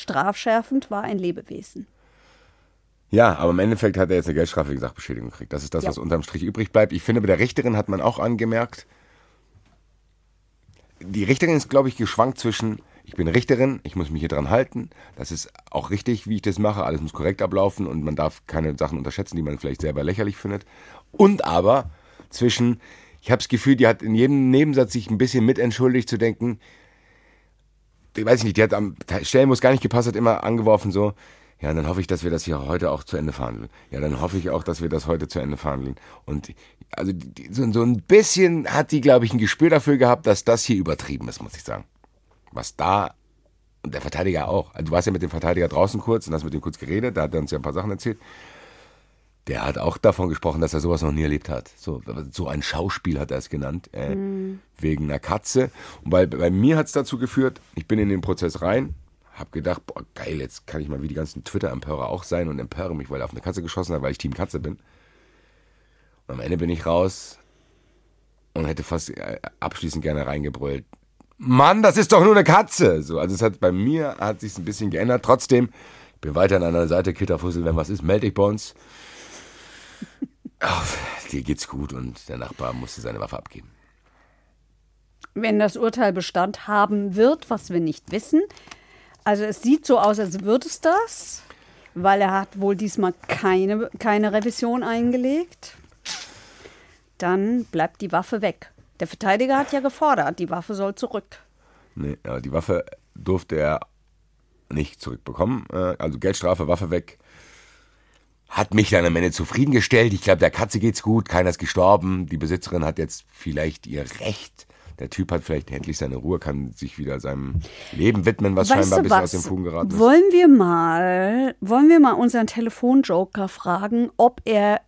Strafschärfend war ein Lebewesen. Ja, aber im Endeffekt hat er jetzt eine Geldstrafe wegen Sachbeschädigung gekriegt. Das ist das, Ja. was unterm Strich übrig bleibt. Ich finde, bei der Richterin hat man auch angemerkt, die Richterin ist, glaube ich, geschwankt zwischen, ich bin Richterin, ich muss mich hier dran halten, das ist auch richtig, wie ich das mache, alles muss korrekt ablaufen und man darf keine Sachen unterschätzen, die man vielleicht selber lächerlich findet. Und aber zwischen, ich habe das Gefühl, die hat in jedem Nebensatz sich ein bisschen mitentschuldigt zu denken, ich weiß nicht, die hat am Stellen, wo es gar nicht gepasst hat, immer angeworfen so, ja, dann hoffe ich, dass wir das hier heute auch zu Ende verhandeln. Ja, dann hoffe ich auch, dass wir das heute zu Ende verhandeln. Und also so, so ein bisschen hat die, glaube ich, ein Gespür dafür gehabt, dass das hier übertrieben ist, muss ich sagen. Was da, und der Verteidiger auch. Also du warst ja mit dem Verteidiger draußen kurz und hast mit ihm kurz geredet, da hat er uns ja ein paar Sachen erzählt. Der hat auch davon gesprochen, dass er sowas noch nie erlebt hat. So, so ein Schauspiel hat er es genannt, äh, wegen einer Katze. Und bei, bei mir hat es dazu geführt, ich bin in den Prozess rein, habe gedacht, boah, geil, jetzt kann ich mal wie die ganzen Twitter-Empörer auch sein und empöre mich, weil er auf eine Katze geschossen hat, weil ich Team Katze bin. Und am Ende bin ich raus und hätte fast äh, abschließend gerne reingebrüllt. Mann, das ist doch nur eine Katze. So, also es hat bei mir hat sich ein bisschen geändert. Trotzdem, ich bin weiter an einer Seite, Kitterfussel, wenn was ist, melde dich bei uns. <laughs> Ach, dir geht's gut und der Nachbar musste seine Waffe abgeben. wenn das Urteil Bestand haben wird, was wir nicht wissen. Also es sieht so aus, als würde es das, weil er hat wohl diesmal keine, keine Revision eingelegt. Dann bleibt die Waffe weg. Der Verteidiger hat ja gefordert, die Waffe soll zurück. Nee, aber die Waffe durfte er nicht zurückbekommen. Äh, Also Geldstrafe, Waffe weg. Hat mich dann am Ende zufriedengestellt. Ich glaube, der Katze geht's gut, keiner ist gestorben. Die Besitzerin hat jetzt vielleicht ihr Recht. Der Typ hat vielleicht endlich seine Ruhe, kann sich wieder seinem Leben widmen, was scheinbar ein bisschen aus den Fugen geraten ist. Wollen wir mal, wollen wir mal unseren Telefonjoker fragen, ob er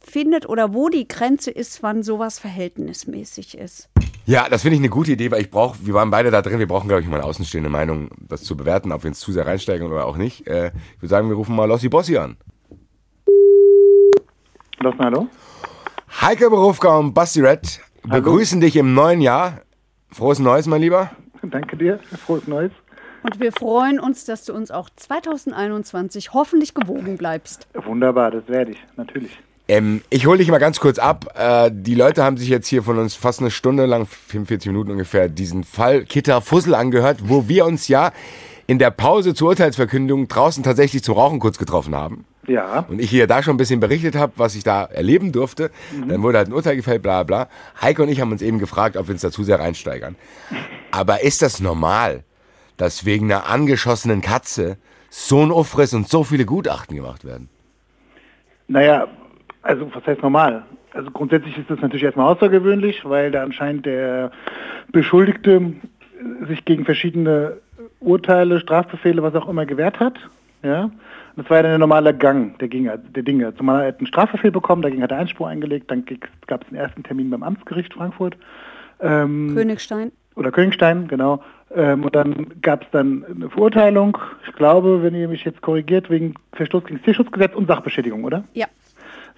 findet oder wo die Grenze ist, wann sowas verhältnismäßig ist. Ja, das finde ich eine gute Idee, weil ich brauche, wir waren beide da drin, wir brauchen, glaube ich, mal eine außenstehende Meinung, das zu bewerten, ob wir uns zu sehr reinsteigen oder auch nicht. Äh, ich würde sagen, wir rufen mal Lossi Bossi an. Lossen, hallo? Heike Berufka und Basti Red begrüßen dich im neuen Jahr. Frohes Neues, mein Lieber. Danke dir. Frohes Neues. Und wir freuen uns, dass du uns auch 2021 hoffentlich gewogen bleibst. Wunderbar, das werde ich, natürlich. Ähm, ich hole dich mal ganz kurz ab. Äh, die Leute haben sich jetzt hier von uns fast eine Stunde lang, 45 Minuten ungefähr, diesen Fall Kitter Fussel angehört, wo wir uns ja in der Pause zur Urteilsverkündung draußen tatsächlich zum Rauchen kurz getroffen haben. Ja, Und ich hier da schon ein bisschen berichtet habe, was ich da erleben durfte. Dann wurde halt ein Urteil gefällt, bla bla. Heike und ich haben uns eben gefragt, ob wir uns dazu sehr reinsteigern. Aber ist das normal, dass wegen einer angeschossenen Katze so ein Aufriss und so viele Gutachten gemacht werden? naja, also was heißt normal? Also grundsätzlich ist das natürlich erstmal außergewöhnlich, weil da anscheinend der Beschuldigte sich gegen verschiedene Urteile, Strafbefehle, was auch immer gewehrt hat. Ja, Und das war ja dann der normale Gang der, Dinge, der Dinge. Zumal er hat einen Strafbefehl bekommen, dagegen hat er Einspruch eingelegt, dann gab es den ersten Termin beim Amtsgericht Frankfurt. Ähm, Königstein. oder Königstein, genau. Ähm, und dann gab es dann eine Verurteilung, ich glaube, wenn ihr mich jetzt korrigiert, wegen Verstoß gegen das Tierschutzgesetz und Sachbeschädigung, oder? Ja.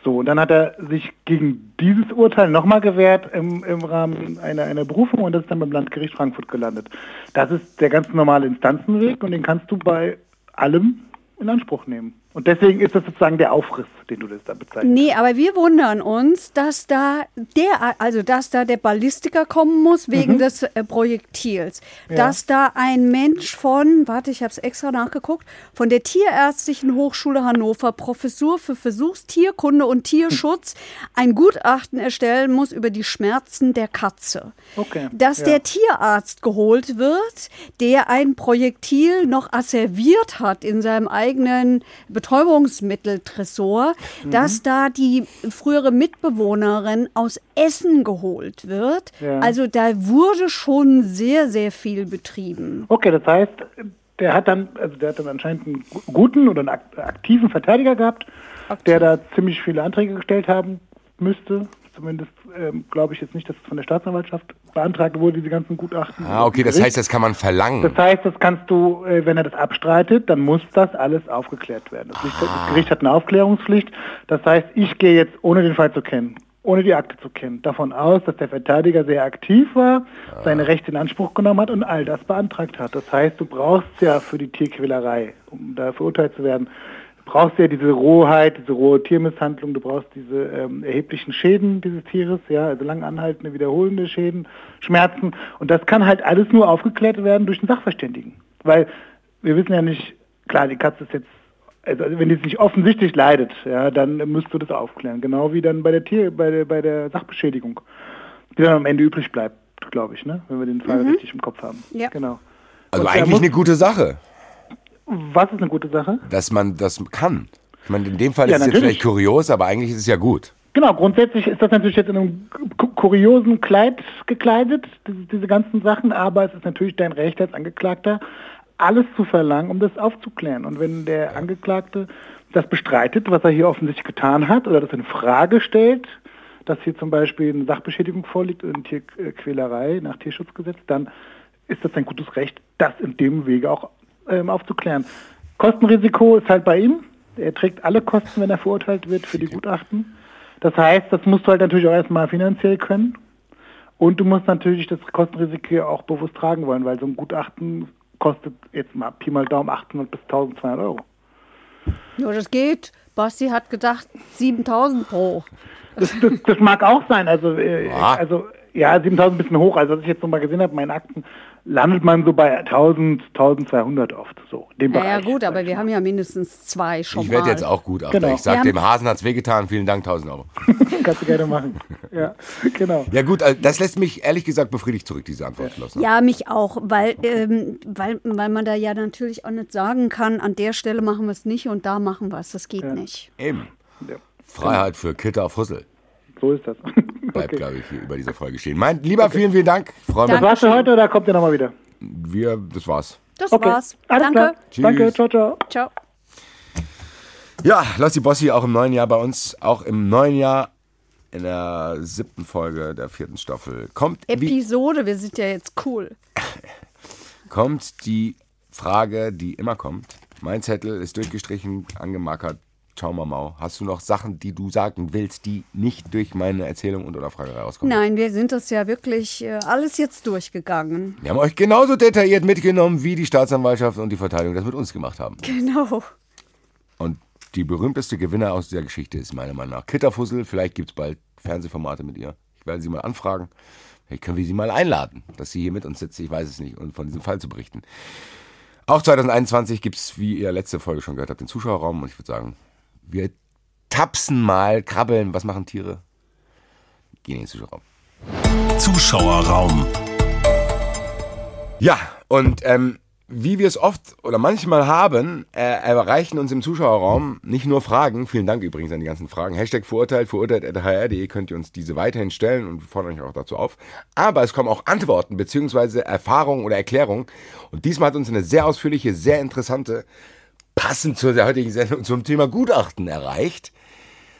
So, und dann hat er sich gegen dieses Urteil nochmal gewehrt im, im Rahmen einer, einer Berufung und das ist dann beim Landgericht Frankfurt gelandet. Das ist der ganz normale Instanzenweg und den kannst du bei allem in Anspruch nehmen. Und deswegen ist das sozusagen der Aufriss, den du das da bezeichnest. Nee, aber wir wundern uns, dass da der, also dass da der Ballistiker kommen muss wegen des äh, Projektils. Dass da ein Mensch von, warte, ich habe es extra nachgeguckt, von der Tierärztlichen Hochschule Hannover, Professur für Versuchstierkunde und Tierschutz, ein Gutachten erstellen muss über die Schmerzen der Katze. Okay, Dass ja. der Tierarzt geholt wird, der ein Projektil noch asserviert hat in seinem eigenen Betäubungsmitteltresor, Mhm. dass da die frühere Mitbewohnerin aus Essen geholt wird. Ja. Also da wurde schon sehr, sehr viel betrieben. Okay, das heißt, der hat dann, also der hat dann anscheinend einen gu- guten oder einen ak- aktiven Verteidiger gehabt, der da ziemlich viele Anträge gestellt haben müsste. Zumindest ähm, glaube ich jetzt nicht, dass es von der Staatsanwaltschaft beantragt wurde, diese ganzen Gutachten. Ah, okay, das heißt, das kann man verlangen. Das heißt, das kannst du, äh, wenn er das abstreitet, dann muss das alles aufgeklärt werden. Das, Gericht, Ah. das Gericht hat eine Aufklärungspflicht. Das heißt, ich gehe jetzt, ohne den Fall zu kennen, ohne die Akte zu kennen, davon aus, dass der Verteidiger sehr aktiv war, Ah. seine Rechte in Anspruch genommen hat und all das beantragt hat. Das heißt, du brauchst ja für die Tierquälerei, um da verurteilt zu werden, brauchst ja diese Rohheit, diese rohe Tiermisshandlung, du brauchst diese ähm, erheblichen Schäden dieses Tieres, ja, also lang anhaltende, wiederholende Schäden, Schmerzen. Und das kann halt alles nur aufgeklärt werden durch einen Sachverständigen. Weil wir wissen ja nicht, klar, die Katze ist jetzt, also wenn die nicht offensichtlich leidet, ja, dann müsst du das aufklären. Genau wie dann bei der Tier, bei der, bei der Sachbeschädigung, die dann am Ende übrig bleibt, glaube ich, ne? wenn wir den Fall richtig im Kopf haben. Ja. Genau. also Und eigentlich muss- eine gute Sache, Was ist eine gute Sache? dass man das kann. Ich meine, in dem Fall Ja, ist es jetzt natürlich. vielleicht kurios, aber eigentlich ist es ja gut. Genau, grundsätzlich ist das natürlich jetzt in einem ku- kuriosen Kleid gekleidet, diese, ganzen Sachen, aber es ist natürlich dein Recht als Angeklagter, alles zu verlangen, um das aufzuklären. Und wenn der Angeklagte das bestreitet, was er hier offensichtlich getan hat, oder das in Frage stellt, dass hier zum Beispiel eine Sachbeschädigung vorliegt, eine Tierquälerei nach Tierschutzgesetz, dann ist das ein gutes Recht, das in dem Wege auch ähm, aufzuklären. Kostenrisiko ist halt bei ihm. Er trägt alle Kosten, wenn er verurteilt wird für die Gutachten. Das heißt, das musst du halt natürlich auch erstmal finanziell können. Und du musst natürlich das Kostenrisiko auch bewusst tragen wollen, weil so ein Gutachten kostet jetzt mal Pi mal Daumen 800 bis 1200 Euro. Ja, das geht. Basti hat gedacht 7000 pro. Das, das, das mag auch sein. Also, äh, Ja. also ja, 7000 ein bisschen hoch. Also, was ich jetzt noch mal gesehen habe, in meinen Akten, landet man so bei 1000, 1200 oft. So, dem Naja Bereich. gut, sag aber wir haben ja mindestens zwei schon Ich werde jetzt auch gut auf. Genau. Ich sag Wir dem Hasen hat's wehgetan, vielen Dank, 1000 Euro. <laughs> Kannst du gerne machen. <laughs> Ja, genau. Ja gut, also das lässt mich ehrlich gesagt befriedigt zurück, diese Antwort. Schlossner. Ja, mich auch, weil, ähm, weil, weil man da ja natürlich auch nicht sagen kann, an der Stelle machen wir es nicht und da machen wir es. Das geht nicht. Eben. Ja. Freiheit für Kitter auf Fussel. So ist das. Bleibt, <laughs> Okay. glaube ich, hier über dieser Folge stehen. Mein lieber, vielen, vielen Dank. Freue mich. Das war's für heute oder kommt ihr nochmal wieder? Wir, das war's. Das Okay. war's. Alles Danke. klar. Tschüss. Danke. Ciao, ciao. Ciao. Ja, Lossi Bossi auch im neuen Jahr bei uns. Auch im neuen Jahr in der siebten Folge der vierten Staffel kommt, Episode, wir sind ja jetzt cool. <laughs> kommt die Frage, die immer kommt. Mein Zettel ist durchgestrichen, angemarkert. Ciao Mamau. Hast du noch Sachen, die du sagen willst, die nicht durch meine Erzählung und oder Frage rauskommen? Nein, wir sind das ja wirklich äh, alles jetzt durchgegangen. Wir haben euch genauso detailliert mitgenommen, wie die Staatsanwaltschaft und die Verteidigung das mit uns gemacht haben. Genau. Und die berühmteste Gewinner aus dieser Geschichte ist meiner Meinung nach Kitterfussel. Vielleicht gibt es bald Fernsehformate mit ihr. Ich werde sie mal anfragen. Vielleicht können wir sie mal einladen, dass sie hier mit uns sitzt. Ich weiß es nicht. Und von diesem Fall zu berichten. Auch 2021 gibt es, wie ihr letzte Folge schon gehört habt, den Zuschauerraum. Und ich würde sagen, wir tapsen mal, krabbeln. Was machen Tiere? Gehen in den Zuschauerraum. Zuschauerraum. Ja, und ähm, wie wir es oft oder manchmal haben, äh, erreichen uns im Zuschauerraum nicht nur Fragen, vielen Dank übrigens an die ganzen Fragen, Hashtag verurteilt, verurteilt.hr.de könnt ihr uns diese weiterhin stellen und wir fordern euch auch dazu auf. Aber es kommen auch Antworten beziehungsweise Erfahrungen oder Erklärungen. Und diesmal hat uns eine sehr ausführliche, sehr interessante, passend zur heutigen Sendung zum Thema Gutachten erreicht.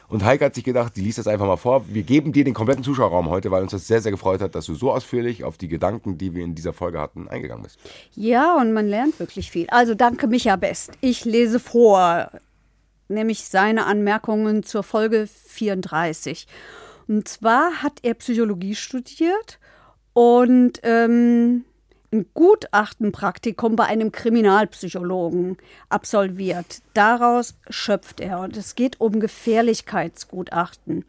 Und Heike hat sich gedacht, die liest das einfach mal vor. Wir geben dir den kompletten Zuschauerraum heute, weil uns das sehr, sehr gefreut hat, dass du so ausführlich auf die Gedanken, die wir in dieser Folge hatten, eingegangen bist. Ja, und man lernt wirklich viel. Also danke Micha Best. Ich lese vor, nämlich seine Anmerkungen zur Folge 34. Und zwar hat er Psychologie studiert und ähm, ein Gutachtenpraktikum bei einem Kriminalpsychologen absolviert. Daraus schöpft er und es geht um Gefährlichkeitsgutachten.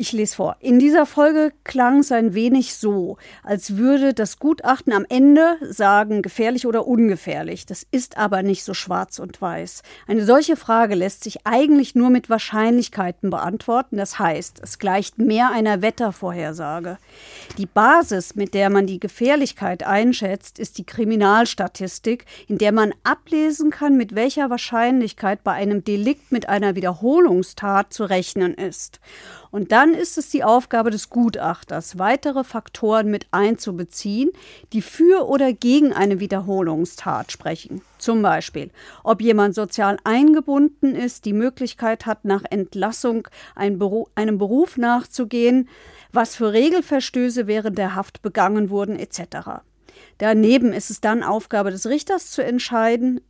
Ich lese vor. In dieser Folge klang es ein wenig so, als würde das Gutachten am Ende sagen, gefährlich oder ungefährlich. Das ist aber nicht so schwarz und weiß. Eine solche Frage lässt sich eigentlich nur mit Wahrscheinlichkeiten beantworten. Das heißt, es gleicht mehr einer Wettervorhersage. Die Basis, mit der man die Gefährlichkeit einschätzt, ist die Kriminalstatistik, in der man ablesen kann, mit welcher Wahrscheinlichkeit bei einem Delikt mit einer Wiederholungstat zu rechnen ist. Und dann ist es die Aufgabe des Gutachters, weitere Faktoren mit einzubeziehen, die für oder gegen eine Wiederholungstat sprechen. Zum Beispiel, ob jemand sozial eingebunden ist, die Möglichkeit hat, nach Entlassung einem Beruf nachzugehen, was für Regelverstöße während der Haft begangen wurden, etc. Daneben ist es dann Aufgabe des Richters zu entscheiden,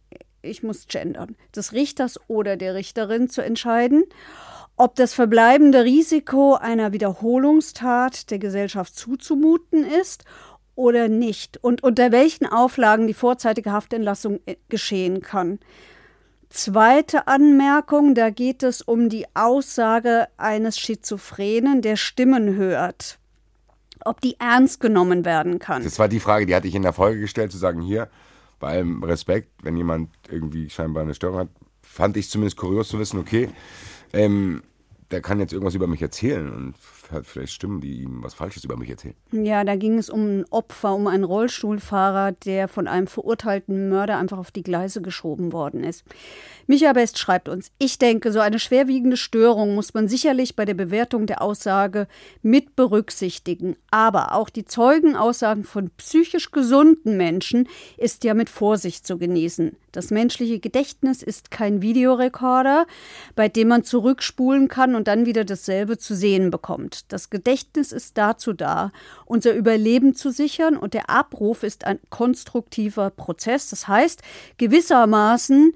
ich muss gendern, des Richters oder der Richterin zu entscheiden, ob das verbleibende Risiko einer Wiederholungstat der Gesellschaft zuzumuten ist oder nicht und unter welchen Auflagen die vorzeitige Haftentlassung äh, geschehen kann. Zweite Anmerkung, da geht es um die Aussage eines Schizophrenen, der Stimmen hört. Ob die ernst genommen werden kann. Das war die Frage, die hatte ich in der Folge gestellt, zu sagen, hier, bei allem Respekt, wenn jemand irgendwie scheinbar eine Störung hat, fand ich zumindest kurios zu wissen, okay, ähm, der kann jetzt irgendwas über mich erzählen und vielleicht Stimmen, die ihm was Falsches über mich erzählen. Ja, da ging es um ein Opfer, um einen Rollstuhlfahrer, der von einem verurteilten Mörder einfach auf die Gleise geschoben worden ist. Micha Best schreibt uns, ich denke, so eine schwerwiegende Störung muss man sicherlich bei der Bewertung der Aussage mit berücksichtigen. Aber auch die Zeugenaussagen von psychisch gesunden Menschen ist ja mit Vorsicht zu genießen. Das menschliche Gedächtnis ist kein Videorekorder, bei dem man zurückspulen kann und dann wieder dasselbe zu sehen bekommt. Das Gedächtnis ist dazu da, unser Überleben zu sichern und der Abruf ist ein konstruktiver Prozess. Das heißt, gewissermaßen,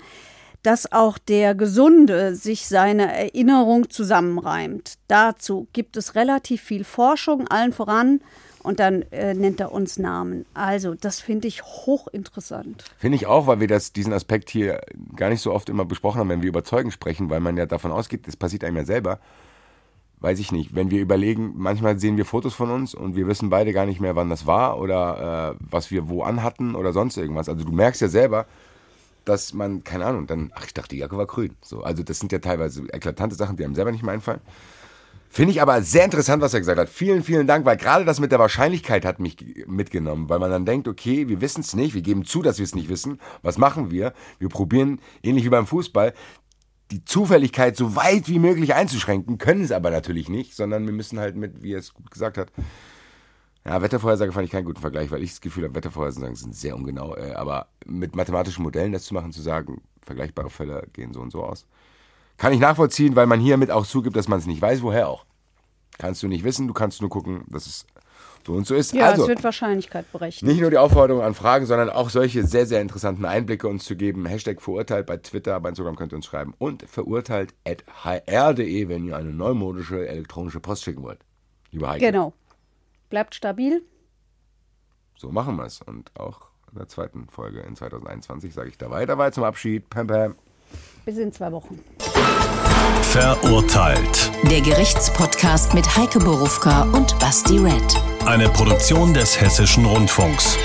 dass auch der Gesunde sich seine Erinnerung zusammenreimt. Dazu gibt es relativ viel Forschung, allen voran und dann äh, nennt er uns Namen. Also, das finde ich hochinteressant. Finde ich auch, weil wir das, diesen Aspekt hier gar nicht so oft immer besprochen haben, wenn wir über Zeugen sprechen, weil man ja davon ausgeht, das passiert einem ja selber. Weiß ich nicht. Wenn wir überlegen, manchmal sehen wir Fotos von uns und wir wissen beide gar nicht mehr, wann das war oder äh, was wir wo anhatten oder sonst irgendwas. Also du merkst ja selber, dass man, keine Ahnung, dann, ach, ich dachte, die Jacke war grün. So, also das sind ja teilweise eklatante Sachen, die einem selber nicht mehr einfallen. Finde ich aber sehr interessant, was er gesagt hat. Vielen, vielen Dank, weil gerade das mit der Wahrscheinlichkeit hat mich mitgenommen, weil man dann denkt, okay, wir wissen es nicht, wir geben zu, dass wir es nicht wissen. Was machen wir? Wir probieren, ähnlich wie beim Fußball, die Zufälligkeit so weit wie möglich einzuschränken, können es aber natürlich nicht, sondern wir müssen halt mit, wie er es gut gesagt hat, ja, Wettervorhersage fand ich keinen guten Vergleich, weil ich das Gefühl habe, Wettervorhersagen sind sehr ungenau. Äh, aber mit mathematischen Modellen das zu machen, zu sagen, vergleichbare Fälle gehen so und so aus, kann ich nachvollziehen, weil man hiermit auch zugibt, dass man es nicht weiß, woher auch. Kannst du nicht wissen, du kannst nur gucken, dass es so und so ist. Ja, also, es wird Wahrscheinlichkeit berechnet. Nicht nur die Aufforderung an Fragen, sondern auch solche sehr, sehr interessanten Einblicke uns zu geben. Hashtag verurteilt bei Twitter, bei Instagram könnt ihr uns schreiben. Und verurteilt at hr.de, wenn ihr eine neumodische elektronische Post schicken wollt. Lieber Heike. Genau. Bleibt stabil. So machen wir es. Und auch in der zweiten Folge in 2021 sage ich da weiter, weiter zum Abschied. Pam, pam. Bis in zwei Wochen. Verurteilt. Der Gerichtspodcast mit Heike Borufka und Basti Red. Eine Produktion des Hessischen Rundfunks.